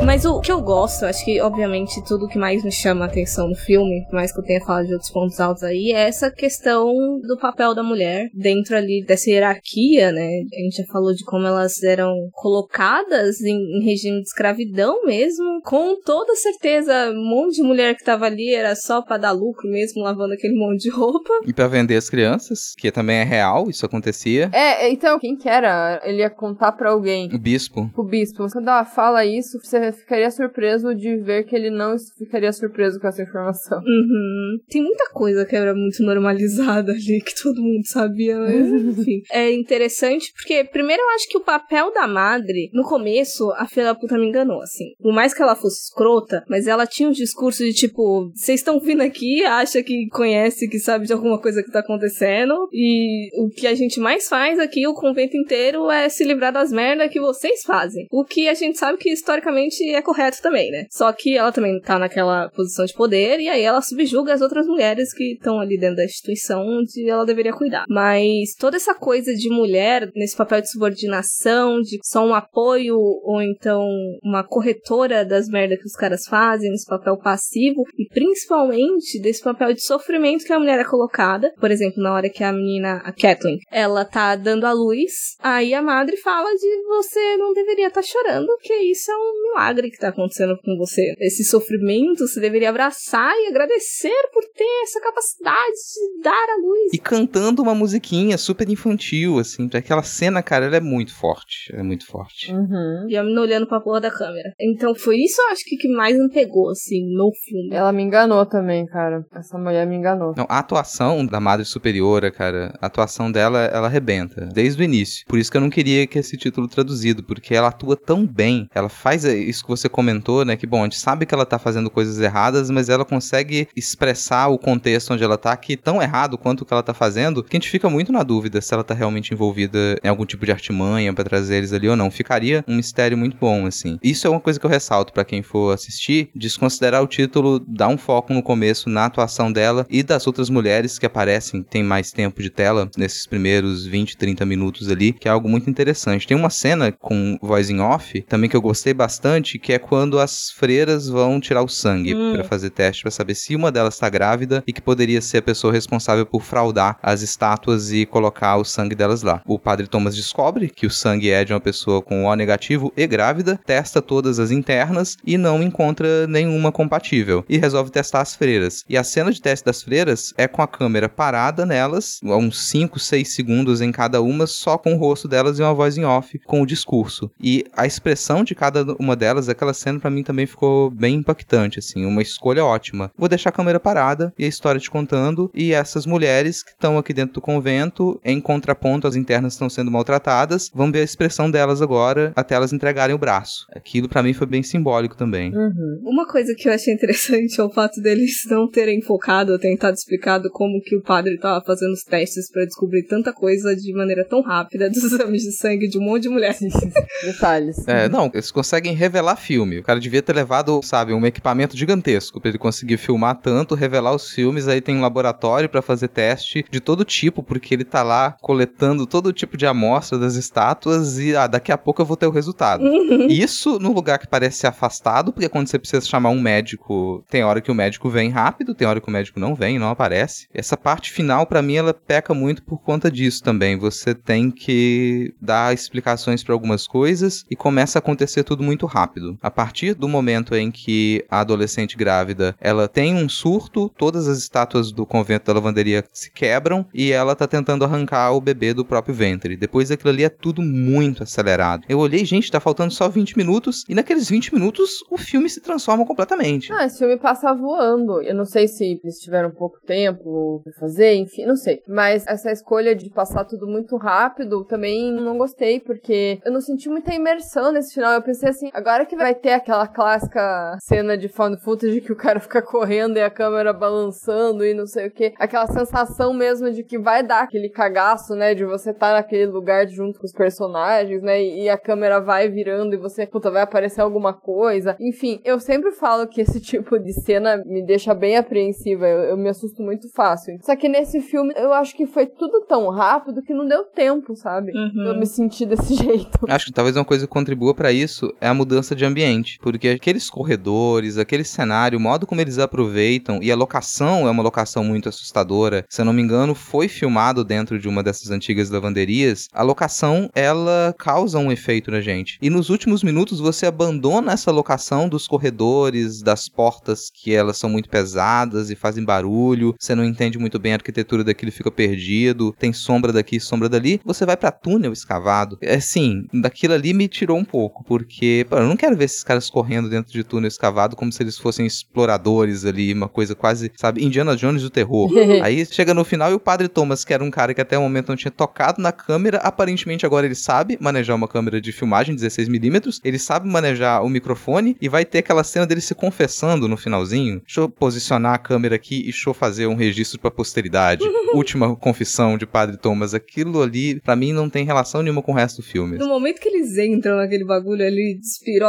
Mas o que eu gosto, acho que, obviamente, tudo que mais me chama a atenção no filme, por mais que eu tenha falado de outros pontos altos aí, é essa questão do papel da mulher dentro ali dessa hierarquia, né? A gente já falou de como elas eram colocadas em, em regime de escravidão mesmo, com toda certeza, um monte de mulher que tava ali era só pra dar lucro mesmo, lavando aquele monte de roupa. E pra vender as crianças, que também é real, isso acontecia. É, então, quem que era? Ele ia contar pra alguém. O bispo. O bispo, quando ela fala isso, você ficaria surpreso de ver que ele não ficaria surpreso com essa informação. Uhum. Tem muita coisa que era muito normalizada ali, que todo mundo sabia, mas enfim. É interessante porque, primeiro, eu acho que o papel da madre, no começo, a filha da puta me enganou, assim. Por mais que ela fosse escrota, mas ela tinha um discurso de tipo, vocês estão vindo aqui, acha que conhece, que sabe de alguma coisa que tá acontecendo, e o que a gente mais faz aqui, o convento inteiro, é se livrar das merdas que vocês fazem. O que a gente sabe que historicamente é correto também, né? Só que ela também tá naquela posição de poder, e aí ela subjuga as outras mulheres que estão ali dentro da instituição onde ela deveria cuidar. Mas toda essa coisa de mulher nesse papel de subordinação, de só um apoio ou então uma corretora das merdas que os caras fazem, nesse papel passivo, e principalmente desse papel de sofrimento que a mulher é colocada. Por exemplo, na hora que a menina, a Kathleen, ela tá dando a luz, aí a madre fala de você não deveria estar tá chorando, porque isso é um milagre que tá acontecendo com você. Esse sofrimento você deveria abraçar e agradecer por ter essa capacidade de dar a luz. E cantando uma musiquinha super infantil, assim. Aquela cena, cara, ela é muito forte. Ela é muito forte. Uhum. E a menina olhando pra porra da câmera. Então foi isso, eu acho que, que mais me pegou, assim, no filme. Ela me enganou também, cara. Essa mulher me enganou. Não, a atuação da Madre Superiora, cara, a atuação dela, ela arrebenta. Desde o início. Por isso que eu não queria que esse título traduzido, porque ela atua tão bem. Ela faz isso isso que você comentou, né? Que bom, a gente sabe que ela tá fazendo coisas erradas, mas ela consegue expressar o contexto onde ela tá que tão errado quanto o que ela tá fazendo, que a gente fica muito na dúvida se ela tá realmente envolvida em algum tipo de artimanha para trazer eles ali ou não. Ficaria um mistério muito bom, assim. Isso é uma coisa que eu ressalto para quem for assistir, desconsiderar o título, dar um foco no começo na atuação dela e das outras mulheres que aparecem, tem mais tempo de tela nesses primeiros 20, 30 minutos ali, que é algo muito interessante. Tem uma cena com voz em off, também que eu gostei bastante, que é quando as freiras vão tirar o sangue hum. para fazer teste para saber se uma delas está grávida e que poderia ser a pessoa responsável por fraudar as estátuas e colocar o sangue delas lá. O padre Thomas descobre que o sangue é de uma pessoa com O negativo e grávida, testa todas as internas e não encontra nenhuma compatível e resolve testar as freiras. E a cena de teste das freiras é com a câmera parada nelas, uns 5, 6 segundos em cada uma, só com o rosto delas e uma voz em off com o discurso. E a expressão de cada uma delas, aquela cena para mim também ficou bem impactante, assim, uma escolha ótima. Vou deixar a câmera parada e a história te contando e essas mulheres que estão aqui dentro do convento, em contraponto as internas estão sendo maltratadas, vamos ver a expressão delas agora até elas entregarem o braço. Aquilo para mim foi bem simbólico também. Uhum. Uma coisa que eu achei interessante é o fato deles não terem focado ou tentado explicado como que o padre estava fazendo os testes para descobrir tanta coisa de maneira tão rápida dos exames de sangue de um monte de mulheres. Detalhes. É, não, eles conseguem revelar filme. O cara devia ter levado, sabe, um equipamento gigantesco para ele conseguir filmar tanto, revelar os filmes. Aí tem um laboratório para fazer teste de todo tipo, porque ele tá lá coletando todo tipo de amostra das estátuas e ah, daqui a pouco eu vou ter o resultado. Uhum. Isso num lugar que parece afastado, porque quando você precisa chamar um médico, tem hora que o médico vem rápido, tem hora que o médico não vem, não aparece. Essa parte final, para mim, ela peca muito por conta disso também. Você tem que dar explicações para algumas coisas e começa a acontecer tudo muito rápido. A partir do momento em que a adolescente grávida, ela tem um surto, todas as estátuas do convento da lavanderia se quebram e ela tá tentando arrancar o bebê do próprio ventre. Depois daquilo ali é tudo muito acelerado. Eu olhei, gente, tá faltando só 20 minutos e naqueles 20 minutos o filme se transforma completamente. Ah, esse filme passa voando. Eu não sei se eles tiveram pouco tempo pra fazer, enfim, não sei. Mas essa escolha de passar tudo muito rápido também não gostei, porque eu não senti muita imersão nesse final. Eu pensei assim, agora que vai ter aquela clássica cena de found footage que o cara fica correndo e a câmera balançando e não sei o que. Aquela sensação mesmo de que vai dar aquele cagaço, né? De você estar tá naquele lugar junto com os personagens, né? E a câmera vai virando e você, puta, vai aparecer alguma coisa. Enfim, eu sempre falo que esse tipo de cena me deixa bem apreensiva. Eu, eu me assusto muito fácil. Só que nesse filme eu acho que foi tudo tão rápido que não deu tempo, sabe? Uhum. Eu me senti desse jeito. Acho que talvez uma coisa que contribua para isso é a mudança de ambiente. Porque aqueles corredores, aquele cenário, o modo como eles aproveitam, e a locação é uma locação muito assustadora. Se eu não me engano, foi filmado dentro de uma dessas antigas lavanderias. A locação, ela causa um efeito na gente. E nos últimos minutos você abandona essa locação dos corredores, das portas que elas são muito pesadas e fazem barulho. Você não entende muito bem a arquitetura daquilo, fica perdido. Tem sombra daqui, sombra dali. Você vai para túnel escavado. É sim, daquilo ali me tirou um pouco, porque pô, eu não quero ver esses caras correndo dentro de túnel escavado como se eles fossem exploradores ali, uma coisa quase, sabe, Indiana Jones do terror. Aí chega no final e o Padre Thomas, que era um cara que até o momento não tinha tocado na câmera, aparentemente agora ele sabe manejar uma câmera de filmagem 16mm, ele sabe manejar o microfone e vai ter aquela cena dele se confessando no finalzinho. Deixa eu posicionar a câmera aqui e deixa eu fazer um registro pra posteridade. Última confissão de Padre Thomas. Aquilo ali, para mim, não tem relação nenhuma com o resto do filme. No momento que eles entram naquele bagulho ali,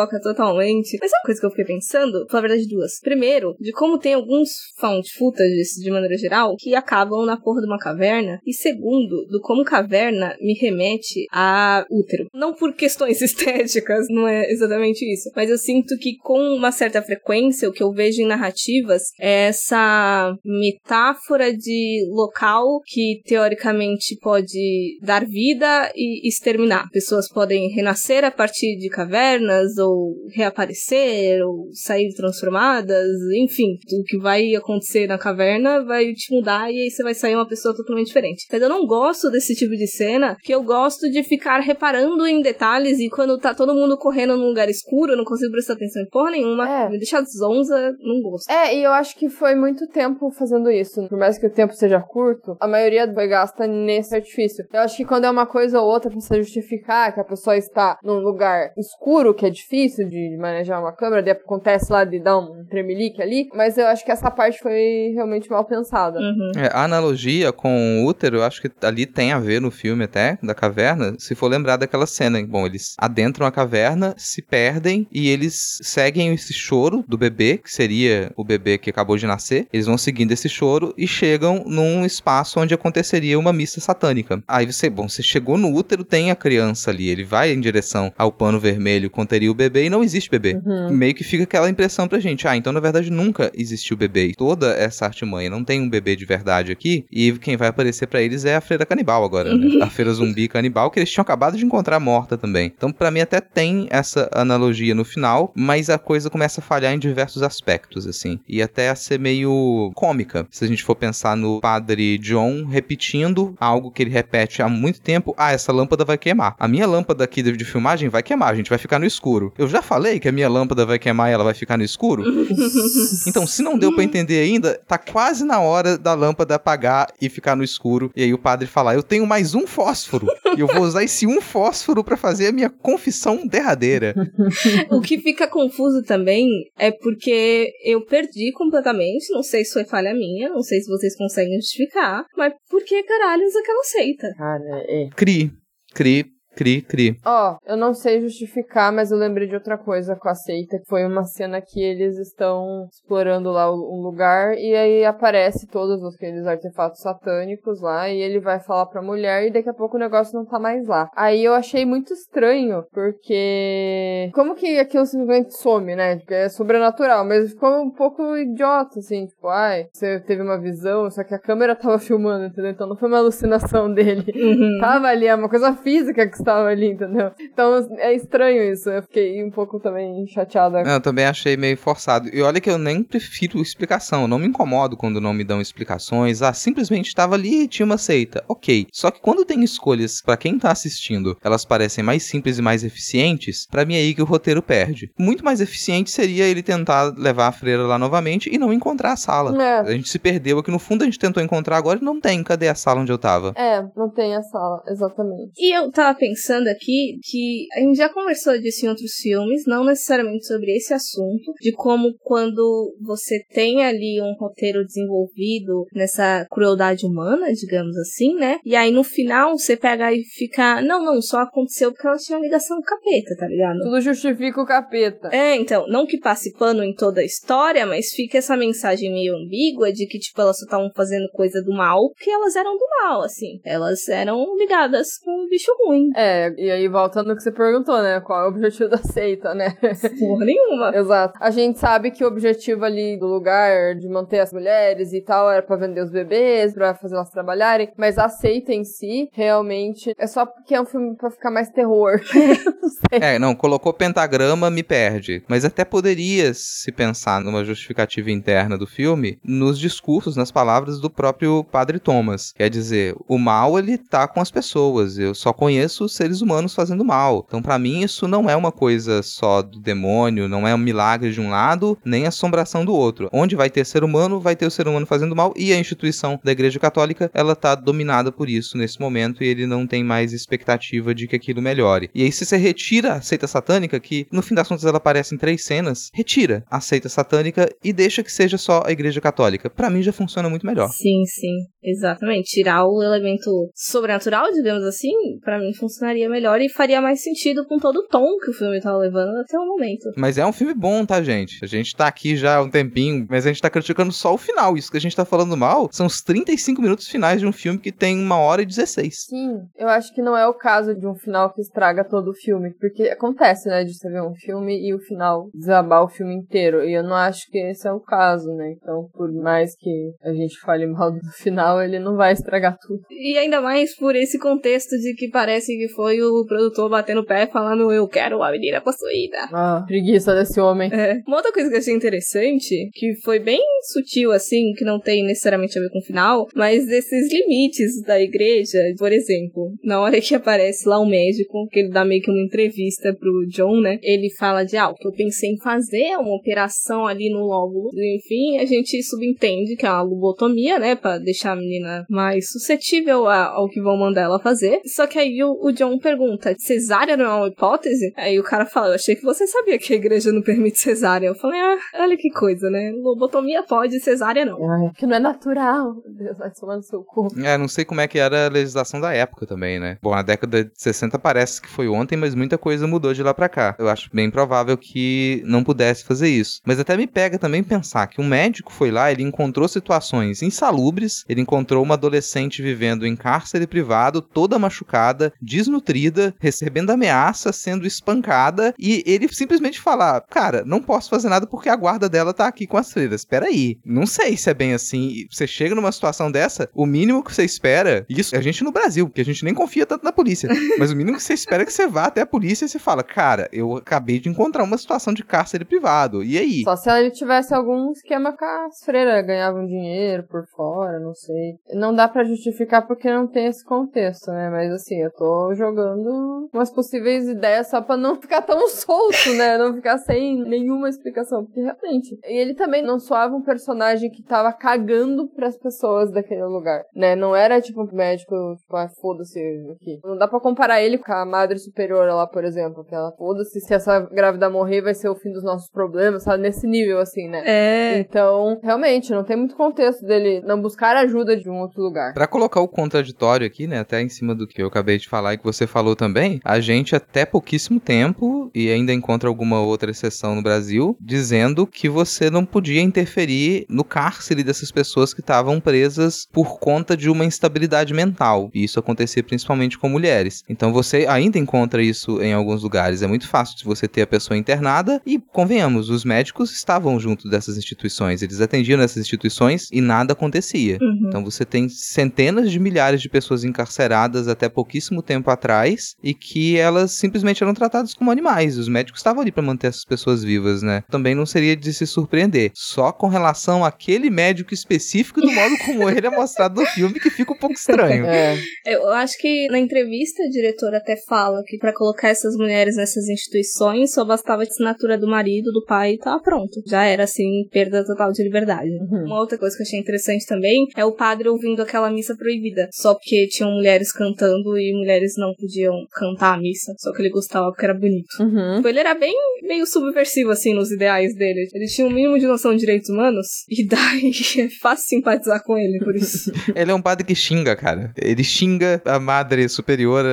totalmente. Mas uma coisa que eu fiquei pensando? Na verdade, duas. Primeiro, de como tem alguns found footage, de maneira geral, que acabam na porra de uma caverna. E segundo, do como caverna me remete a útero. Não por questões estéticas, não é exatamente isso. Mas eu sinto que com uma certa frequência, o que eu vejo em narrativas é essa metáfora de local que teoricamente pode dar vida e exterminar. Pessoas podem renascer a partir de cavernas, ou reaparecer, ou sair transformadas, enfim. O que vai acontecer na caverna vai te mudar e aí você vai sair uma pessoa totalmente diferente. Mas eu não gosto desse tipo de cena, que eu gosto de ficar reparando em detalhes e quando tá todo mundo correndo num lugar escuro, eu não consigo prestar atenção em porra nenhuma. É. Me deixa zonza, não gosto. É, e eu acho que foi muito tempo fazendo isso. Por mais que o tempo seja curto, a maioria foi gasta nesse artifício. Eu acho que quando é uma coisa ou outra, precisa justificar que a pessoa está num lugar escuro, que é difícil de manejar uma câmera, daí acontece lá de dar um tremelique ali, mas eu acho que essa parte foi realmente mal pensada. Uhum. É, a analogia com o útero, eu acho que ali tem a ver no filme até, da caverna, se for lembrar daquela cena. Bom, eles adentram a caverna, se perdem e eles seguem esse choro do bebê, que seria o bebê que acabou de nascer. Eles vão seguindo esse choro e chegam num espaço onde aconteceria uma missa satânica. Aí você, bom, você chegou no útero, tem a criança ali, ele vai em direção ao pano vermelho, conteria o bebê e não existe bebê. Uhum. Meio que fica aquela impressão pra gente, ah, então na verdade nunca existiu bebê. E toda essa artimanha não tem um bebê de verdade aqui, e quem vai aparecer pra eles é a freira canibal agora, né? A feira zumbi canibal, que eles tinham acabado de encontrar morta também. Então, pra mim, até tem essa analogia no final, mas a coisa começa a falhar em diversos aspectos, assim. E até a ser meio cômica. Se a gente for pensar no padre John repetindo algo que ele repete há muito tempo: ah, essa lâmpada vai queimar. A minha lâmpada aqui de filmagem vai queimar, a gente vai ficar no escuro. Eu já falei que a minha lâmpada vai queimar e ela vai ficar no escuro? então, se não deu pra entender ainda, tá quase na hora da lâmpada apagar e ficar no escuro. E aí o padre falar: eu tenho mais um fósforo. e eu vou usar esse um fósforo pra fazer a minha confissão derradeira. O que fica confuso também é porque eu perdi completamente, não sei se foi falha minha, não sei se vocês conseguem justificar, mas por que caralhos aquela seita? Cara, é. Cri, cri, cri, cri. Ó, eu não sei justificar, mas eu lembrei de outra coisa com a seita, que foi uma cena que eles estão explorando lá um lugar e aí aparece todos aqueles artefatos satânicos lá e ele vai falar pra mulher e daqui a pouco o negócio não tá mais lá. Aí eu achei muito estranho, porque como que aquilo simplesmente some, né? Porque é sobrenatural, mas ficou um pouco idiota, assim, tipo, ai, você teve uma visão, só que a câmera tava filmando, entendeu? Então não foi uma alucinação dele. Uhum. Tava ali, é uma coisa física que estava ali, entendeu? Então é estranho isso. Eu fiquei um pouco também chateada. Eu também achei meio forçado. E olha que eu nem prefiro explicação. Eu não me incomodo quando não me dão explicações. Ah, simplesmente estava ali e tinha uma seita. Ok. Só que quando tem escolhas pra quem tá assistindo, elas parecem mais simples e mais eficientes, pra mim é aí que o roteiro perde. Muito mais eficiente seria ele tentar levar a freira lá novamente e não encontrar a sala. É. A gente se perdeu aqui no fundo, a gente tentou encontrar agora e não tem. Cadê a sala onde eu tava? É, não tem a sala, exatamente. E eu tava pensando aqui que a gente já conversou disso em outros filmes, não necessariamente sobre esse assunto, de como quando você tem ali um roteiro desenvolvido nessa crueldade humana, digamos assim, né? E aí no final você pega e fica, não, não, só aconteceu porque ela tinha ligação com o capeta, tá ligado? Tudo justifica o capeta. É, então, não que passe pano em toda a história, mas fica essa mensagem meio ambígua de que, tipo, elas só estavam fazendo coisa do mal porque elas eram do mal, assim. Elas eram ligadas com o bicho ruim. É, e aí voltando no que você perguntou, né? Qual é o objetivo da seita, né? Porra nenhuma. Exato. A gente sabe que o objetivo ali do lugar de manter as mulheres e tal era pra vender os bebês, pra fazer elas trabalharem, mas a seita em si, realmente, é só porque é um filme pra ficar mais terror. Não sei. É, não, colocou pentagrama, me perde. Mas até poderia se pensar numa justificativa interna do filme nos discursos, nas palavras do próprio Padre Thomas. Quer dizer, o mal ele tá com as pessoas. Eu só conheço os seres humanos fazendo mal. Então, pra mim, isso não é uma coisa só do demônio, não é um milagre de um lado, nem assombração do outro. Onde vai ter ser humano, vai ter o ser humano fazendo mal e a instituição da Igreja Católica, ela tá dominada por isso nesse momento e ele não tem mais expectativa de que aquilo melhore. E aí, se você retira a seita satânica, que no fim das contas ela aparece em três cenas, retira a seita satânica e deixa que seja só a Igreja Católica. Pra mim já funciona muito melhor. Sim, sim, exatamente. Tirar o elemento sobrenatural, digamos assim, pra mim funcionaria melhor e faria mais sentido com todo o tom que o filme tava levando até o momento. Mas é um filme bom, tá, gente? A gente tá aqui já há um tempinho, mas a gente tá criticando só o final. Isso que a gente tá falando mal são os 35 minutos finais de um filme que tem uma hora e 16. Sim, eu acho que não é o caso de um final que estraga todo o filme, porque acontece, né, de você ver um filme e o final desabar o filme inteiro, e eu não acho que esse é o caso, né, então por mais que a gente fale mal do final, ele não vai estragar tudo. E ainda mais por esse contexto de que parece que foi o produtor batendo o pé falando eu quero a menina possuída. Ah, preguiça desse homem. É. Uma outra coisa que eu achei interessante, que foi bem sutil, assim, que não tem necessariamente a ver com o final, mas desses limites da igreja, por exemplo, na hora que aparece lá o médico, que ele dá meio que uma entrevista pro John, né? Ele fala de, ah, o que eu pensei em fazer é uma operação ali no lóbulo. Enfim, a gente subentende que é uma lobotomia, né? Pra deixar a menina mais suscetível ao que vão mandar ela fazer. Só que aí o, o John pergunta: cesárea não é uma hipótese? Aí o cara fala: Eu achei que você sabia que a igreja não permite cesárea. Eu falei: Ah, olha que coisa, né? Lobotomia pode, cesárea não. Ai, que não é natural. Deus vai tomar no seu cu. É, não sei como é que era a legislação da época também, né? Bom, a década de 60 parece que foi ontem, mas muita coisa mudou de lá pra cá. Eu acho bem provável que não pudesse fazer isso. Mas até me pega também pensar que um médico foi lá, ele encontrou situações insalubres, ele encontrou uma adolescente vivendo em cárcere privado, toda machucada, desnutrida, recebendo ameaça, sendo espancada, e ele simplesmente falar: Cara, não posso fazer nada porque a guarda dela tá aqui com as freiras. Peraí, não sei se é bem assim. Você chega numa situação dessa, o mínimo que você espera, isso a gente no Brasil, porque a gente nem confia tanto na polícia, mas o mínimo que você espera é que você vá até a polícia e você fala: Cara, eu acabei de encontrar uma situação de cárcere privado, e aí? Só se ele tivesse algum esquema com as freiras, ganhavam dinheiro por fora, não sei. Não dá pra justificar porque não tem esse contexto, né? Mas assim, eu tô jogando umas possíveis ideias só pra não ficar tão solto, né? Não ficar sem nenhuma explicação. Porque realmente. E ele também não soava um personagem que tava cagando pras pessoas daquele lugar, né? Não era tipo um médico, tipo, ah, foda-se aqui. Não dá pra comparar ele com a madre superior lá, por exemplo. Que ela, foda-se, se essa grávida morrer vai ser o fim dos nossos problemas, sabe? Nesse nível, assim, né? É. Então, realmente, não tem muito contexto dele não buscar ajuda de um outro lugar. Pra colocar o contraditório aqui, né, até em cima do que eu acabei de falar e que você falou também, a gente até pouquíssimo tempo, e ainda encontra alguma outra exceção no Brasil, dizendo que você não podia interferir no cárcere dessas pessoas que estavam presas por conta de uma instabilidade mental. E isso acontecia principalmente com mulheres. Então você ainda encontra isso em alguns lugares. É muito fácil de você ter a pessoa internada e, convenhamos, os médicos estavam junto dessas instituições. Eles atendiam nessas instituições e nada acontecia. Uhum. Então você tem centenas de milhares de pessoas encarceradas até pouquíssimo tempo atrás e que elas simplesmente eram tratadas como animais. Os médicos estavam ali para manter essas pessoas vivas, né? Também não seria de se surpreender. Só com relação àquele médico específico do modo como ele é mostrado no filme que fica um pouco estranho. É. Eu acho que na entrevista a diretora até fala que pra colocar essas mulheres nessas instituições só bastava a assinatura do marido, do pai e tava pronto. Já era assim, perda total de liberdade. Uhum. Uma outra coisa que eu achei interessante também é o padre ouvindo aquela missa proibida. Só porque tinham mulheres cantando e mulheres não podiam cantar a missa. Só que ele gostava porque era bonito. Uhum. Tipo, Ele era bem meio subversivo, assim, nos ideais dele. Ele tinha um mínimo de noção de direitos humanos. E daí é fácil simpatizar com ele por isso. Ele é um padre que xinga, cara. Ele xinga a madre superiora,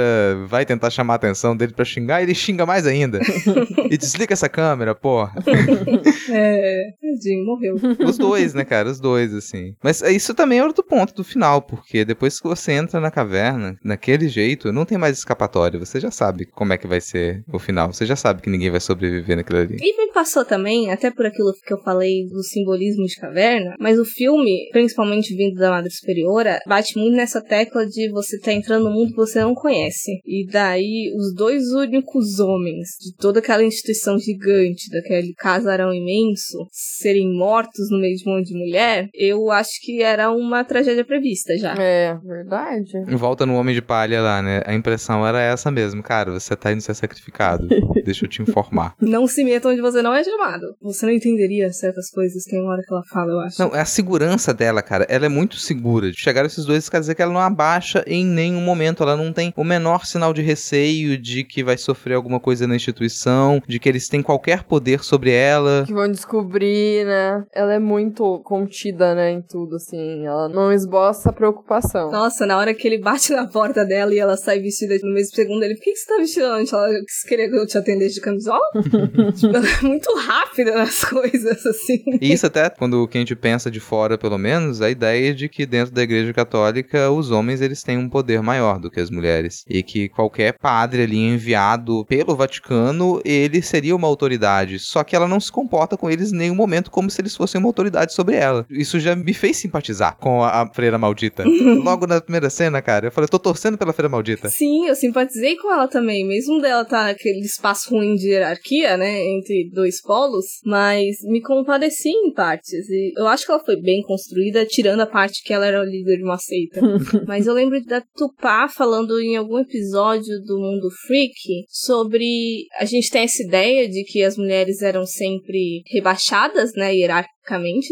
vai tentar chamar a atenção dele pra xingar, ele xinga mais ainda. e desliga essa câmera, porra. é, tadinho, morreu. Os dois, né, cara? Os dois, assim. Mas isso também é outro ponto do final, porque depois que você entra na caverna, daquele jeito, não tem mais escapatória. Você já sabe como é que vai ser o final. Você já sabe que ninguém vai sobreviver naquilo ali. E me passou também, até por aquilo que eu falei do simbolismo de caverna, mas o filme, principalmente vindo da Madre Superiora, bate muito nessa tecla de você tá entrando num mundo que você não conhece. E daí, os dois únicos homens de toda aquela instituição gigante, daquele casarão imenso, serem mortos no meio de um monte de mulher, eu acho que era uma tragédia prevista já. É, verdade. Volta no Homem de Palha lá, né? A impressão era essa mesmo. Cara, você tá indo ser sacrificado. Deixa eu te informar. Não se meta onde você não é chamado. Você não entenderia certas coisas, tem uma hora que ela fala, eu acho. Não, é a segurança dela, cara. Ela é muito segura. Chegaram esses dois, quer dizer que ela não abaixa em nenhum momento. Ela não tem o menor sinal de receio de que vai sofrer alguma coisa na instituição, de que eles têm qualquer poder sobre ela. Que vão descobrir, né? Ela é muito contida, né, em tudo, assim. Ela não esboça preocupação. Nossa, na hora que ele bate na porta dela e ela sai vestida no mesmo segundo, ele, por que, que você tá vestida antes? Ela queria que eu te atendesse de camisola? tipo, ela é muito rápida nas coisas, assim. E isso até, quando que a gente pensa de fora, pelo menos, a ideia de que dentro da igreja católica, os homens, eles têm um poder maior do que as mulheres. E que qualquer padre ali enviado pelo Vaticano, ele seria uma autoridade. Só que ela não se comporta com eles em nenhum momento como se eles fossem uma autoridade sobre ela. Isso já me fez simpatizar com a, a freira maldita. Logo na primeira cena, cara, eu falei, tô torcendo pela freira maldita. Sim, eu simpatizei com ela também, mesmo dela tá naquele espaço ruim de hierarquia, né, entre dois polos, mas me compadeci em partes. E eu acho que ela foi bem construída, tirando a parte que ela era o líder de uma seita. mas eu lembro da Tupá falando em algum episódio do Mundo Freak sobre a gente tem essa ideia de que as mulheres eram sempre rebaixadas, né, hierarquicamente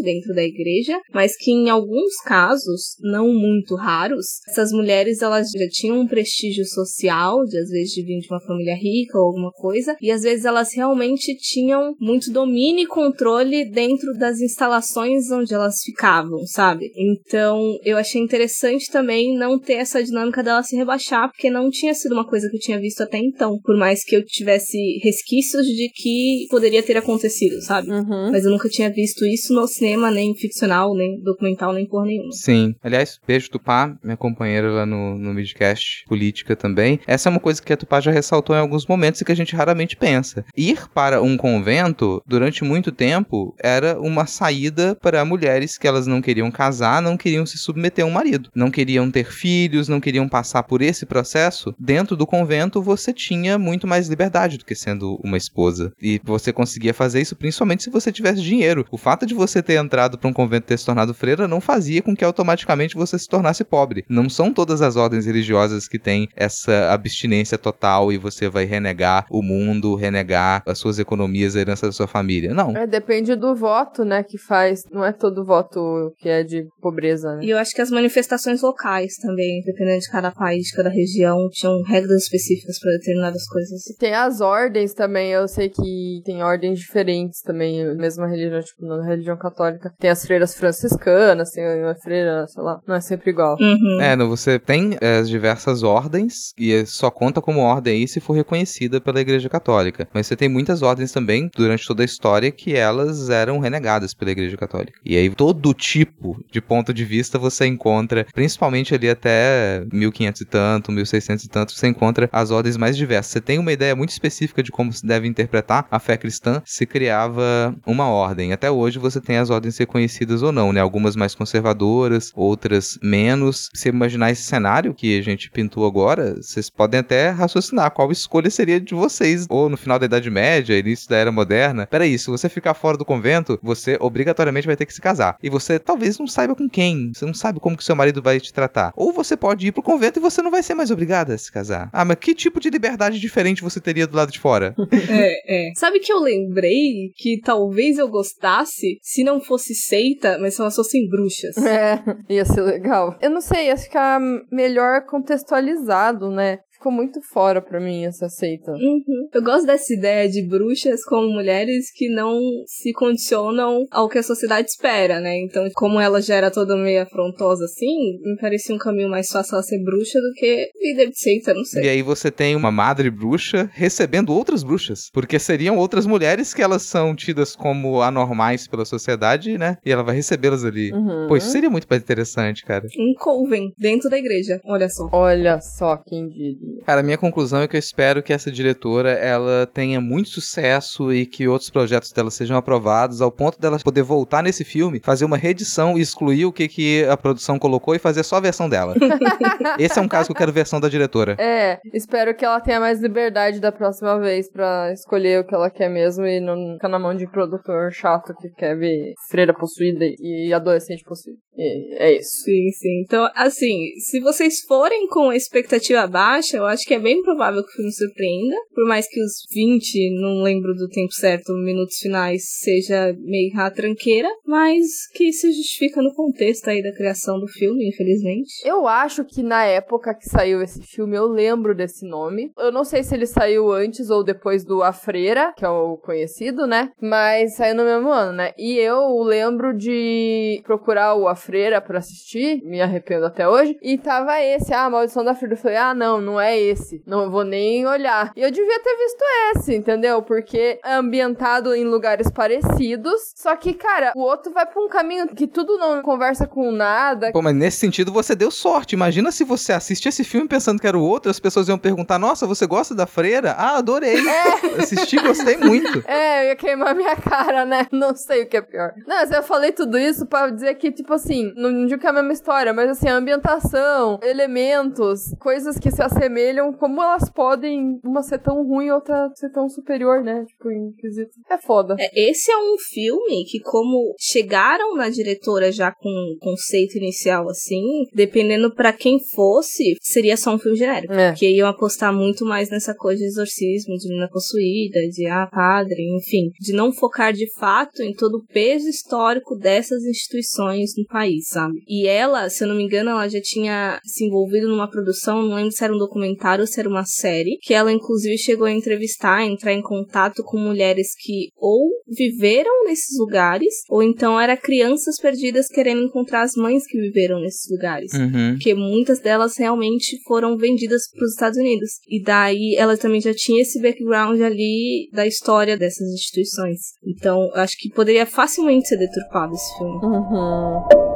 dentro da igreja, mas que em alguns casos, não muito raros, essas mulheres elas já tinham um prestígio social, de às vezes de vir de uma família rica ou alguma coisa, e às vezes elas realmente tinham muito domínio e controle dentro das instalações onde elas ficavam, sabe? Então, eu achei interessante também não ter essa dinâmica dela se rebaixar, porque não tinha sido uma coisa que eu tinha visto até então, por mais que eu tivesse resquícios de que poderia ter acontecido, sabe? Uhum. Mas eu nunca tinha visto isso no cinema, nem ficcional, nem documental, nem por nenhuma. Sim. Aliás, beijo Tupá, minha companheira lá no, no midcast política também. Essa é uma coisa que a Tupá já ressaltou em alguns momentos e que a gente raramente pensa. Ir para um convento, durante muito tempo, era uma saída para mulheres que elas não queriam casar, não queriam se submeter a um marido, não queriam ter filhos, não queriam passar por esse processo. Dentro do convento, você tinha muito mais liberdade do que sendo uma esposa. E você conseguia fazer isso principalmente se você tivesse dinheiro. O fato de você ter entrado para um convento e ter se tornado freira não fazia com que automaticamente você se tornasse pobre. Não são todas as ordens religiosas que têm essa abstinência total e você vai renegar o mundo, renegar as suas economias, a herança da sua família. Não. É, depende do voto, né, que faz. Não é todo voto que é de pobreza, né? E eu acho que as manifestações locais também, dependendo de cada país, de cada região, tinham regras específicas para determinadas coisas. Tem as ordens também, eu sei que tem ordens diferentes também, mesma religião, tipo, na religião católica. Tem as freiras franciscanas, tem uma freira, sei lá, não é sempre igual. Uhum. É, não, você tem é, as diversas ordens e só conta como ordem aí se for reconhecida pela Igreja Católica. Mas você tem muitas ordens também durante toda a história que elas eram renegadas pela Igreja Católica. E aí todo tipo de ponto de vista você encontra, principalmente ali até 1500 e tanto, 1600 e tanto, você encontra as ordens mais diversas. Você tem uma ideia muito específica de como se deve interpretar a fé cristã, se criava uma ordem. Até hoje você tem as ordens reconhecidas ou não, né? Algumas mais conservadoras, outras menos. Se imaginar esse cenário que a gente pintou agora, vocês podem até raciocinar qual escolha seria de vocês, ou no final da Idade Média, início da Era Moderna. Peraí, se você ficar fora do convento, você obrigatoriamente vai ter que se casar. E você talvez não saiba com quem, você não sabe como que seu marido vai te tratar. Ou você pode ir pro convento e você não vai ser mais obrigada a se casar. Ah, mas que tipo de liberdade diferente você teria do lado de fora? É, é. Sabe que eu lembrei que talvez eu gostasse se não fosse seita, mas se elas fossem bruxas. É, ia ser legal. Eu não sei, ia ficar melhor contextualizado, né? Ficou muito fora pra mim essa seita. Uhum. Eu gosto dessa ideia de bruxas como mulheres que não se condicionam ao que a sociedade espera, né? Então, como ela já era toda meio afrontosa assim, me parecia um caminho mais fácil ela ser bruxa do que líder de seita, não sei. E aí você tem uma madre bruxa recebendo outras bruxas. Porque seriam outras mulheres que elas são tidas como anormais pela sociedade, né? E ela vai recebê-las ali. Uhum. Pô, isso seria muito mais interessante, cara. Um coven dentro da igreja, olha só. Olha só quem diria. Cara, a minha conclusão é que eu espero que essa diretora ela tenha muito sucesso e que outros projetos dela sejam aprovados ao ponto dela poder voltar nesse filme, fazer uma reedição e excluir o que, que a produção colocou e fazer só a versão dela. Esse é um caso que eu quero versão da diretora. É, espero que ela tenha mais liberdade da próxima vez pra escolher o que ela quer mesmo e não ficar na mão de produtor chato que quer ver freira possuída e adolescente possuído. E é isso. Sim, sim. Então, assim, se vocês forem com expectativa baixa, eu acho que é bem provável que o filme surpreenda. Por mais que os 20, não lembro do tempo certo, minutos finais, seja meio ratranqueira, mas que se justifica no contexto aí da criação do filme, infelizmente. Eu acho que na época que saiu esse filme, eu lembro desse nome. Eu não sei se ele saiu antes ou depois do A Freira, que é o conhecido, né? Mas saiu no mesmo ano, né? E eu lembro de procurar o A Freira pra assistir, me arrependo até hoje, e tava esse, ah, Maldição da Freira. Eu falei, ah, não, não é esse. Não vou nem olhar. E eu devia ter visto esse, entendeu? Porque é ambientado em lugares parecidos, só que, cara, o outro vai pra um caminho que tudo não conversa com nada. Pô, mas nesse sentido você deu sorte. Imagina se você assiste esse filme pensando que era o outro, as pessoas iam perguntar: Nossa, você gosta da freira? Ah, adorei. Assisti, gostei muito. É, eu ia queimar minha cara, né? Não sei o que é pior. Não, mas eu falei tudo isso pra dizer que, tipo assim, assim, não digo que é a mesma história, mas assim, a ambientação, elementos, coisas que se assemelham, como elas podem uma ser tão ruim e outra ser tão superior, né? Tipo, em quesito. É foda. É, esse é um filme que, como chegaram na diretora já com um conceito inicial assim, dependendo para quem fosse, seria só um filme genérico. É. Que iam apostar muito mais nessa coisa de exorcismo, de menina possuída, de ah, padre, enfim. De não focar de fato em todo o peso histórico dessas instituições no país, sabe? E ela, se eu não me engano, ela já tinha se envolvido numa produção, não lembro se era um documentário ou se era uma série, que ela inclusive chegou a entrevistar, a entrar em contato com mulheres que ou viveram nesses lugares, ou então eram crianças perdidas querendo encontrar as mães que viveram nesses lugares. Uhum. Porque muitas delas realmente foram vendidas para os Estados Unidos. E daí ela também já tinha esse background ali da história dessas instituições. Então, eu acho que poderia facilmente ser deturpado esse filme. Uhum.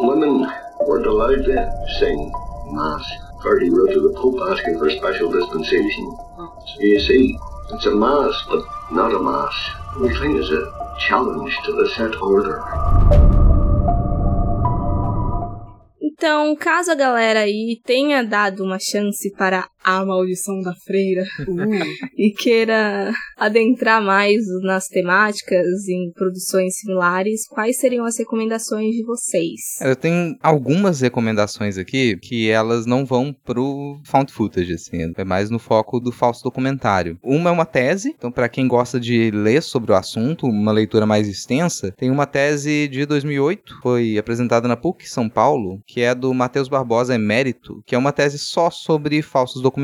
Women were allowed to sing Mass. Verdi wrote to the Pope asking for special dispensation. So you see, it's a Mass, but not a Mass. We think it's a challenge to the set order. Então, caso a galera aí tenha dado uma chance para a maldição da freira e queira adentrar mais nas temáticas em produções similares, quais seriam as recomendações de vocês? Eu tenho algumas recomendações aqui que elas não vão pro found footage, assim, é mais no foco do falso documentário. Uma é uma tese, então para quem gosta de ler sobre o assunto, uma leitura mais extensa, tem uma tese de 2008, foi apresentada na PUC São Paulo, que é do Matheus Barbosa Emérito, que é uma tese só sobre falsos documentários.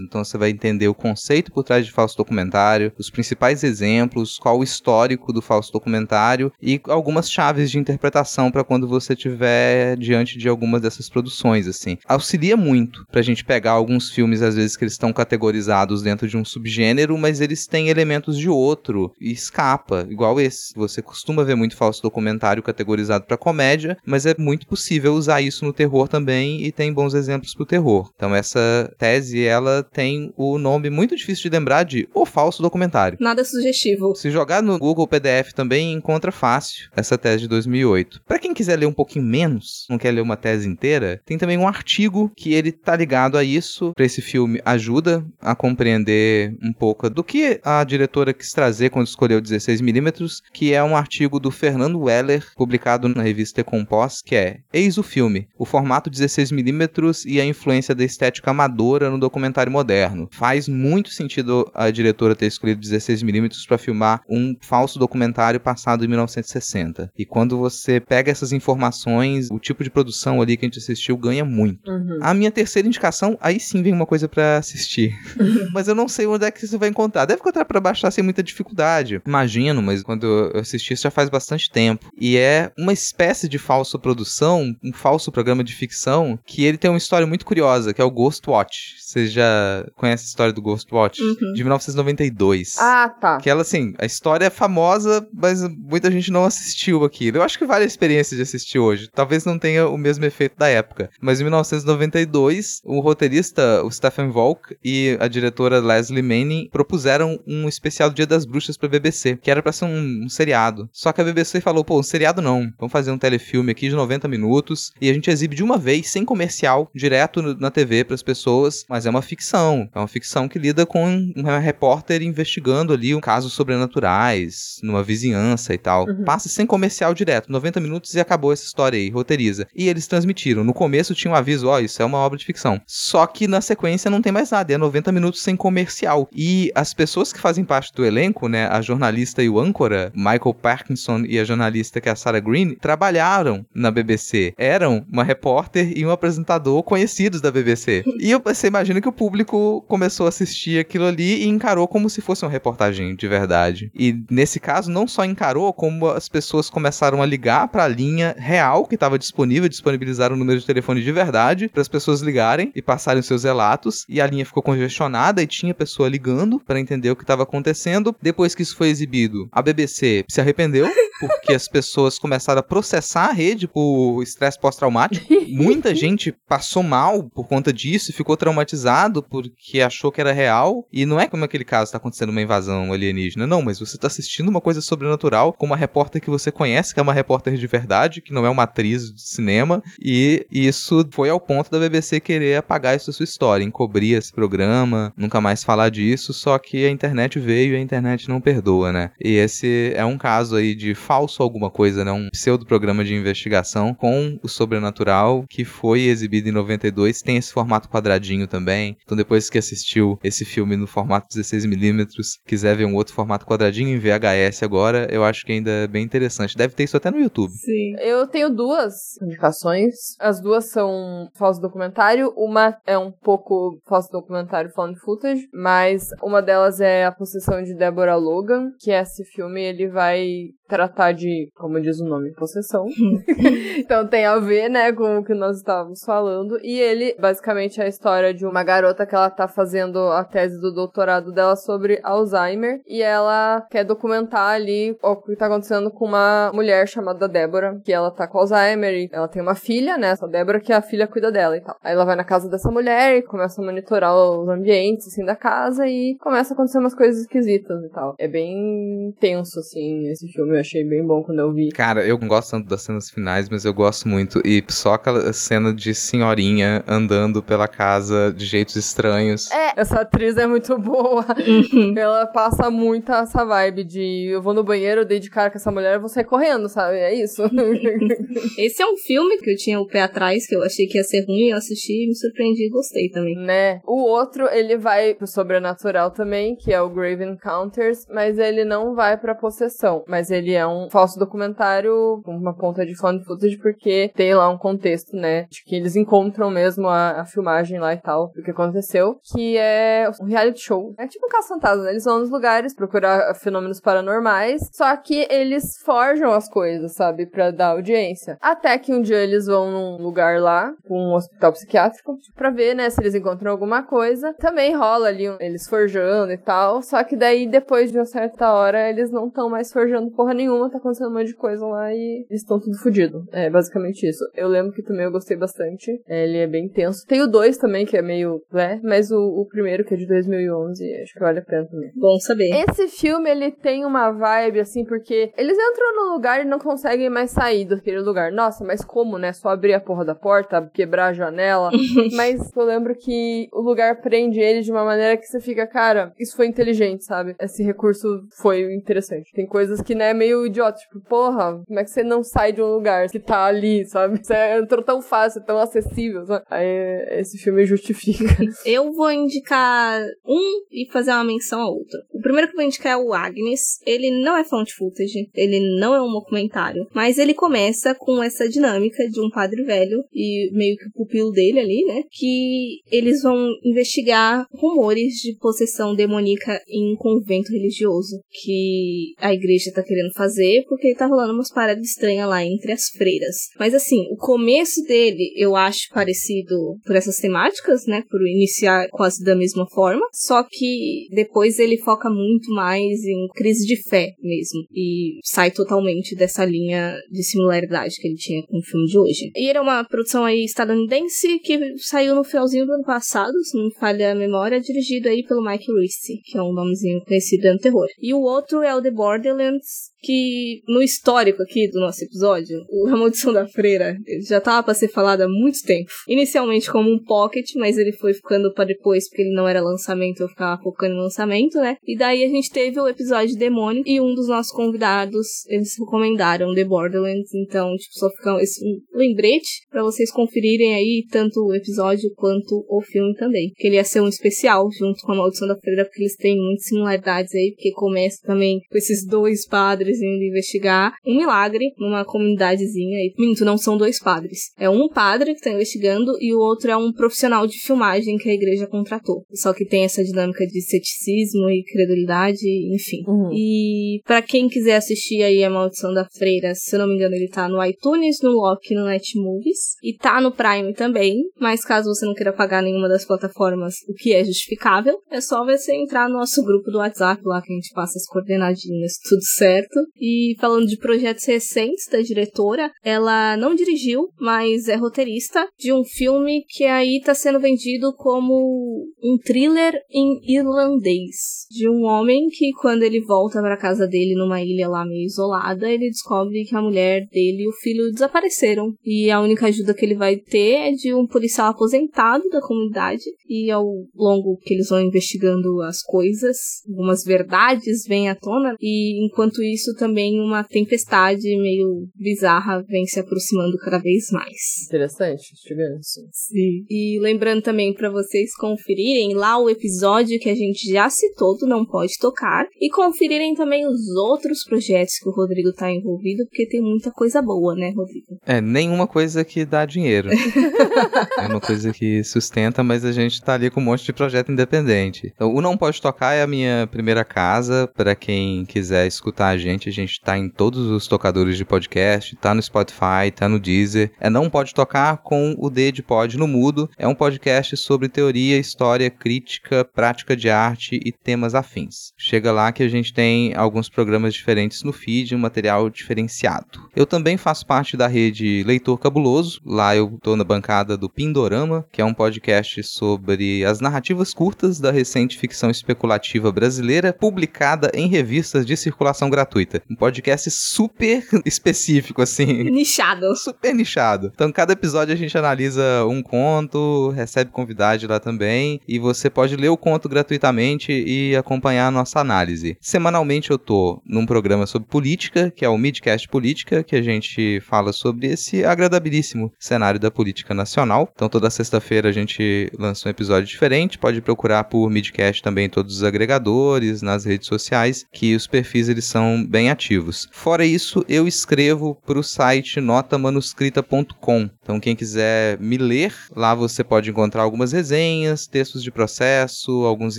Então você vai entender o conceito por trás de falso documentário, os principais exemplos, qual o histórico do falso documentário e algumas chaves de interpretação para quando você estiver diante de algumas dessas produções, assim. Auxilia muito pra gente pegar alguns filmes, às vezes, que eles estão categorizados dentro de um subgênero, mas eles têm elementos de outro e escapa, igual esse. Você costuma ver muito falso documentário categorizado para comédia, mas é muito possível usar isso no terror também e tem bons exemplos pro terror. Então essa tese, ela tem o nome muito difícil de lembrar de O Falso Documentário. Nada sugestivo. Se jogar no Google PDF também encontra fácil essa tese de 2008. Para quem quiser ler um pouquinho menos, não quer ler uma tese inteira, tem também um artigo que ele tá ligado a isso. Para esse filme ajuda a compreender um pouco do que a diretora quis trazer quando escolheu 16mm, que é um artigo do Fernando Weller, publicado na revista Decompós, que é Eis o filme, o formato 16mm e a influência da estética amadora no documentário moderno. Faz muito sentido a diretora ter escolhido 16mm para filmar um falso documentário passado em 1960. E quando você pega essas informações, o tipo de produção ali que a gente assistiu ganha muito. Uhum. A minha terceira indicação, aí sim vem uma coisa pra assistir. mas eu não sei onde é que você vai encontrar. Deve encontrar pra baixar sem muita dificuldade. Imagino, mas quando eu assisti isso já faz bastante tempo. E é uma espécie de falsa produção, um falso programa de ficção, que ele tem uma história muito curiosa, que é o Ghost Watch. Você já conhece a história do Ghost Watch? Uhum. De 1992. Ah, tá. Que ela, assim, a história é famosa, mas muita gente não assistiu aquilo. Eu acho que vale a experiência de assistir hoje. Talvez não tenha o mesmo efeito da época. Mas em 1992, o roteirista, o Stephen Volk, e a diretora Leslie Manning propuseram um especial Dia das Bruxas pra BBC, que era pra ser um, um seriado. Só que a BBC falou, pô, um seriado não. Vamos fazer um telefilme aqui de 90 minutos e a gente exibe de uma vez, sem comercial, direto no- na TV pras pessoas, mas é uma ficção. É uma ficção que lida com um repórter investigando ali um casos sobrenaturais, numa vizinhança e tal. Passa sem comercial direto, 90 minutos e acabou essa história aí, roteiriza. E eles transmitiram. No começo tinha um aviso, ó, isso é uma obra de ficção. Só que na sequência não tem mais nada, é 90 minutos sem comercial. E as pessoas que fazem parte do elenco, né, a jornalista e o âncora, Michael Parkinson e a jornalista que é a Sarah Green, trabalharam na BBC. Eram uma repórter e um apresentador conhecidos da BBC. E eu- você imagina que o público começou a assistir aquilo ali e encarou como se fosse uma reportagem de verdade. E nesse caso, não só encarou, como as pessoas começaram a ligar para a linha real que estava disponível, disponibilizaram o número de telefone de verdade para as pessoas ligarem e passarem seus relatos. E a linha ficou congestionada e tinha pessoa ligando para entender o que estava acontecendo. Depois que isso foi exibido, a BBC se arrependeu porque as pessoas começaram a processar a rede por estresse pós-traumático. Muita gente passou mal por conta disso e ficou traumatizado porque achou que era real. E não é como aquele caso está acontecendo uma invasão alienígena, não, mas você está assistindo uma coisa sobrenatural com uma repórter que você conhece, que é uma repórter de verdade, que não é uma atriz de cinema, e isso foi ao ponto da BBC querer apagar essa sua história, encobrir esse programa, nunca mais falar disso, só que a internet veio e a internet não perdoa, né? E esse é um caso aí de falso alguma coisa, né? Um pseudo programa de investigação com o sobrenatural que foi exibido em 92, tem esse formato quadradinho também. Então depois que assistiu esse filme no formato 16mm, quiser ver um outro formato quadradinho em VHS agora, eu acho que ainda é bem interessante. Deve ter isso até no YouTube. Sim. Eu tenho duas indicações. As duas são falso documentário. Uma é um pouco falso documentário found footage, mas uma delas é A Possessão de Deborah Logan, que esse filme ele vai tratar de, como diz o nome, possessão. então tem a ver, né, com o que nós estávamos falando. E ele, basicamente, é a história de uma garota que ela tá fazendo a tese do doutorado dela sobre Alzheimer. E ela quer documentar ali o que tá acontecendo com uma mulher chamada Débora, que ela tá com Alzheimer e ela tem uma filha, né, essa Débora, que a filha cuida dela e tal. Aí ela vai na casa dessa mulher e começa a monitorar os ambientes, assim, da casa e começa a acontecer umas coisas esquisitas e tal. É bem tenso, assim, esse filme eu achei bem bom quando eu vi. Cara, eu não gosto tanto das cenas finais, mas eu gosto muito. E só aquela cena de senhorinha andando pela casa de jeitos estranhos. É, essa atriz é muito boa. Uhum. Ela passa muito essa vibe de eu vou no banheiro, eu dei de cara com essa mulher, eu vou sair correndo, sabe? É isso. Esse é um filme que eu tinha o pé atrás, que eu achei que ia ser ruim, eu assisti, me surpreendi e gostei também. né? O outro, ele vai pro sobrenatural também, que é o Grave Encounters, mas ele não vai pra possessão. Mas ele é um falso documentário com uma ponta de found footage, porque tem lá um contexto, né? De que eles encontram mesmo a, a filmagem lá e tal, do que aconteceu, que é um reality show. É tipo um caça-fantasma, né? Eles vão nos lugares procurar fenômenos paranormais, só que eles forjam as coisas, sabe? Pra dar audiência. Até que um dia eles vão num lugar lá, um hospital psiquiátrico, pra ver, né, se eles encontram alguma coisa. Também rola ali um- eles forjando e tal, só que daí depois de uma certa hora eles não estão mais forjando porra nenhuma, tá acontecendo um monte de coisa lá e eles estão tudo fodido. É basicamente isso. Eu lembro que também eu gostei bastante. É, ele é bem tenso. Tem o 2 também, que é meio, né, mas o, o primeiro, que é de 2011, acho que vale a pena também. Bom saber. Esse filme, ele tem uma vibe, assim, porque eles entram no lugar e não conseguem mais sair daquele lugar. Nossa, mas como, né? Só abrir a porra da porta, quebrar a janela. mas eu lembro que o lugar prende eles de uma maneira que você fica, cara, isso foi inteligente, sabe? Esse recurso foi interessante. Tem coisas que, né, é meio idiota, tipo, porra, como é que você não sai de um lugar que tá ali, sabe? Você entrou tão fácil, tão acessível, sabe? Aí esse filme justifica. Eu vou indicar um e fazer uma menção a outro. O primeiro que eu vou indicar é o Agnes. Ele não é found footage, ele não é um documentário, mas ele começa com essa dinâmica de um padre velho e meio que o pupilo dele ali, né? Que eles vão investigar rumores de possessão demoníaca em um convento religioso que a igreja tá querendo fazer porque tá rolando umas paradas estranhas lá entre as freiras. Mas assim, o começo dele eu acho parecido por essas temáticas, né? Por iniciar quase da mesma forma. Só que depois ele foca muito mais em crise de fé mesmo. E sai totalmente dessa linha de similaridade que ele tinha com o filme de hoje. E é uma produção aí estadunidense que saiu no finalzinho do ano passado, se não me falha a memória, dirigido aí pelo Mike Reese, que é um nomezinho conhecido no terror. E o outro é o The Borderlands, que no histórico aqui do nosso episódio, o A Maldição da Freira já tava pra ser falado há muito tempo. Inicialmente como um pocket, mas ele foi ficando pra depois porque ele não era lançamento, eu ficava focando em lançamento, né? E daí a gente teve o episódio de Demônio e um dos nossos convidados, eles recomendaram The Borderlands, então, tipo, só fica esse lembrete pra vocês conferirem aí tanto o episódio quanto o filme também. Que ele ia ser um especial junto com A Maldição da Freira, porque eles têm muitas similaridades aí, porque começa também com esses dois padres indo investigar um milagre numa comunidadezinha. E, minto, não são dois padres. É um padre que tá investigando e o outro é um profissional de filmagem que a igreja contratou. Só que tem essa dinâmica de ceticismo e credulidade, enfim. Uhum. E pra quem quiser assistir aí A Maldição da Freira, se eu não me engano, ele tá no iTunes, no Loki, no Netmovies. E tá no Prime também. Mas caso você não queira pagar nenhuma das plataformas, o que é justificável, é só você entrar no nosso grupo do WhatsApp lá que a gente passa as coordenadinhas, tudo certo. E falando de projetos recentes da diretora, ela não dirigiu, mas é roteirista de um filme que aí tá sendo vendido como um thriller em irlandês. De um homem que, quando ele volta para casa dele numa ilha lá meio isolada, ele descobre que a mulher dele e o filho desapareceram. E a única ajuda que ele vai ter é de um policial aposentado da comunidade. E ao longo que eles vão investigando as coisas, algumas verdades vêm à tona. E enquanto isso, também uma tempestade meio bizarra vem se aproximando cada vez mais. Interessante, chegando assim. Sim. E lembrando também para vocês conferirem lá o episódio que a gente já citou do Não Pode Tocar e conferirem também os outros projetos que o Rodrigo tá envolvido, porque tem muita coisa boa, né, Rodrigo? É, nenhuma coisa que dá dinheiro. é uma coisa que sustenta, mas a gente tá ali com um monte de projeto independente. Então, o Não Pode Tocar é a minha primeira casa. Para quem quiser escutar a gente, a gente tá em todos os tocadores de podcast, tá no Spotify, tá no Deezer. É Não Pode Tocar com o D de Pod no mudo. É um podcast sobre teoria, história, crítica, prática de arte e temas afins. Chega lá que a gente tem alguns programas diferentes no feed, um material diferenciado. Eu também faço parte da rede Leitor Cabuloso. Lá eu tô na bancada do Pindorama, que é um podcast sobre as narrativas curtas da recente ficção especulativa brasileira, publicada em revistas de circulação gratuita. Um podcast super específico, assim. Nichado. Super nichado. Então, cada episódio a gente analisa um conto, recebe convidado lá também, e você pode ler o conto gratuitamente e acompanhar a nossa análise. Semanalmente eu tô num programa sobre política, que é o Midcast Política, que a gente fala sobre esse agradabilíssimo cenário da política nacional. Então, toda sexta-feira a gente lança um episódio diferente. Pode procurar por Midcast também em todos os agregadores, nas redes sociais, que os perfis eles são bem ativos. Fora isso, eu escrevo para o site notamanuscrita.com. Então, quem quiser me ler, lá você pode encontrar algumas resenhas, textos de processo, alguns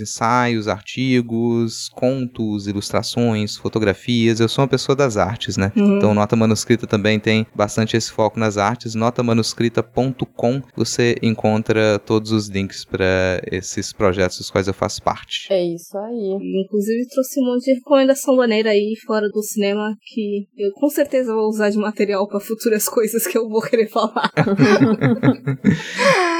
ensaios, artigos, contos, ilustrações, fotografias. Eu sou uma pessoa das artes, né? Uhum. Então, Nota Manuscrita também tem bastante esse foco nas artes. Notamanuscrita.com você encontra todos os links para esses projetos dos quais eu faço parte. É isso aí. Inclusive trouxe um monte de recomendação maneira aí fora do cinema que eu com certeza vou usar de material para futuras coisas que eu vou querer falar.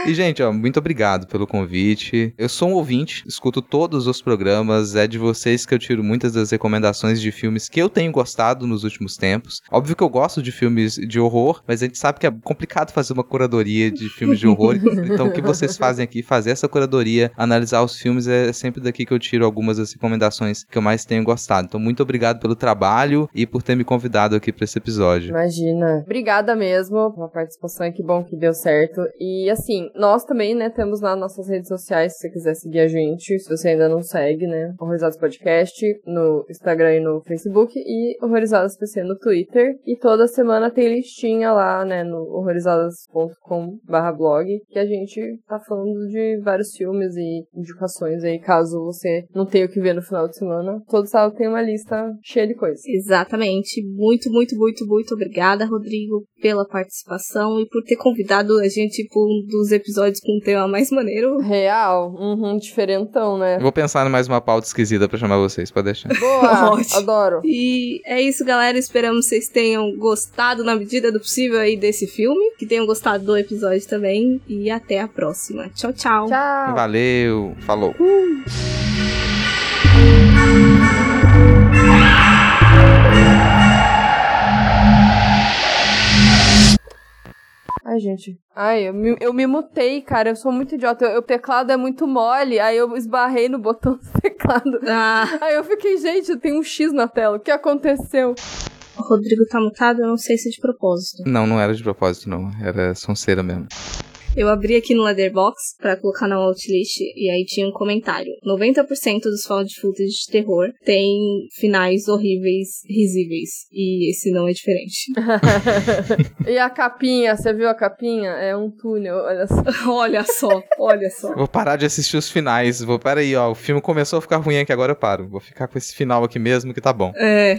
E, gente, ó, muito obrigado pelo convite. Eu sou um ouvinte, escuto todos os programas, é de vocês que eu tiro muitas das recomendações de filmes que eu tenho gostado nos últimos tempos. Óbvio que eu gosto de filmes de horror, mas a gente sabe que é complicado fazer uma curadoria de filmes de horror. então, o que vocês fazem aqui, fazer essa curadoria, analisar os filmes, é sempre daqui que eu tiro algumas das recomendações que eu mais tenho gostado. Então, muito obrigado pelo trabalho e por ter me convidado aqui para esse episódio. Imagina. Obrigada mesmo pela participação e que bom que deu certo. E assim, nós também, né, temos lá nossas redes sociais, se você quiser seguir a gente, se você ainda não segue, né, Horrorizados Podcast, no Instagram e no Facebook, e Horrorizadas PC no Twitter. E toda semana tem listinha lá, né, no horrorizadas.com blog, que a gente tá falando de vários filmes e indicações aí, caso você não tenha o que ver no final de semana. Todo sábado tem uma lista cheia de coisas. Exatamente. Muito, muito, muito, muito obrigada, Rodrigo, pela participação e por ter convidado a gente para um dos episódios com um tema mais maneiro. Real, uhum, diferentão, né? Eu vou pensar em mais uma pauta esquisita para chamar vocês, pode deixar. Boa, Ótimo. adoro. E é isso, galera. Esperamos que vocês tenham gostado na medida do possível aí desse filme, que tenham gostado do episódio também. E até a próxima. Tchau, tchau. Tchau. Valeu, falou. Ai, gente. Ai, eu me, eu me mutei, cara. Eu sou muito idiota. Eu- O teclado é muito mole. Aí eu esbarrei no botão do teclado. Ah, Aí eu fiquei, gente, tem um X na tela. O que aconteceu? o Rodrigo tá mutado, eu não sei se é de propósito. Não, não era de propósito, não. Era sonceira mesmo. Eu abri aqui no Letterboxd pra colocar na Outlist e aí tinha um comentário. 90% dos found footage de terror tem finais horríveis, risíveis. E esse não é diferente. e a capinha, você viu a capinha? É um túnel, olha só. olha só, olha só. Vou parar de assistir os finais. Vou, pera aí, ó. O filme começou a ficar ruim aqui, agora eu paro. Vou ficar com esse final aqui mesmo que tá bom. É,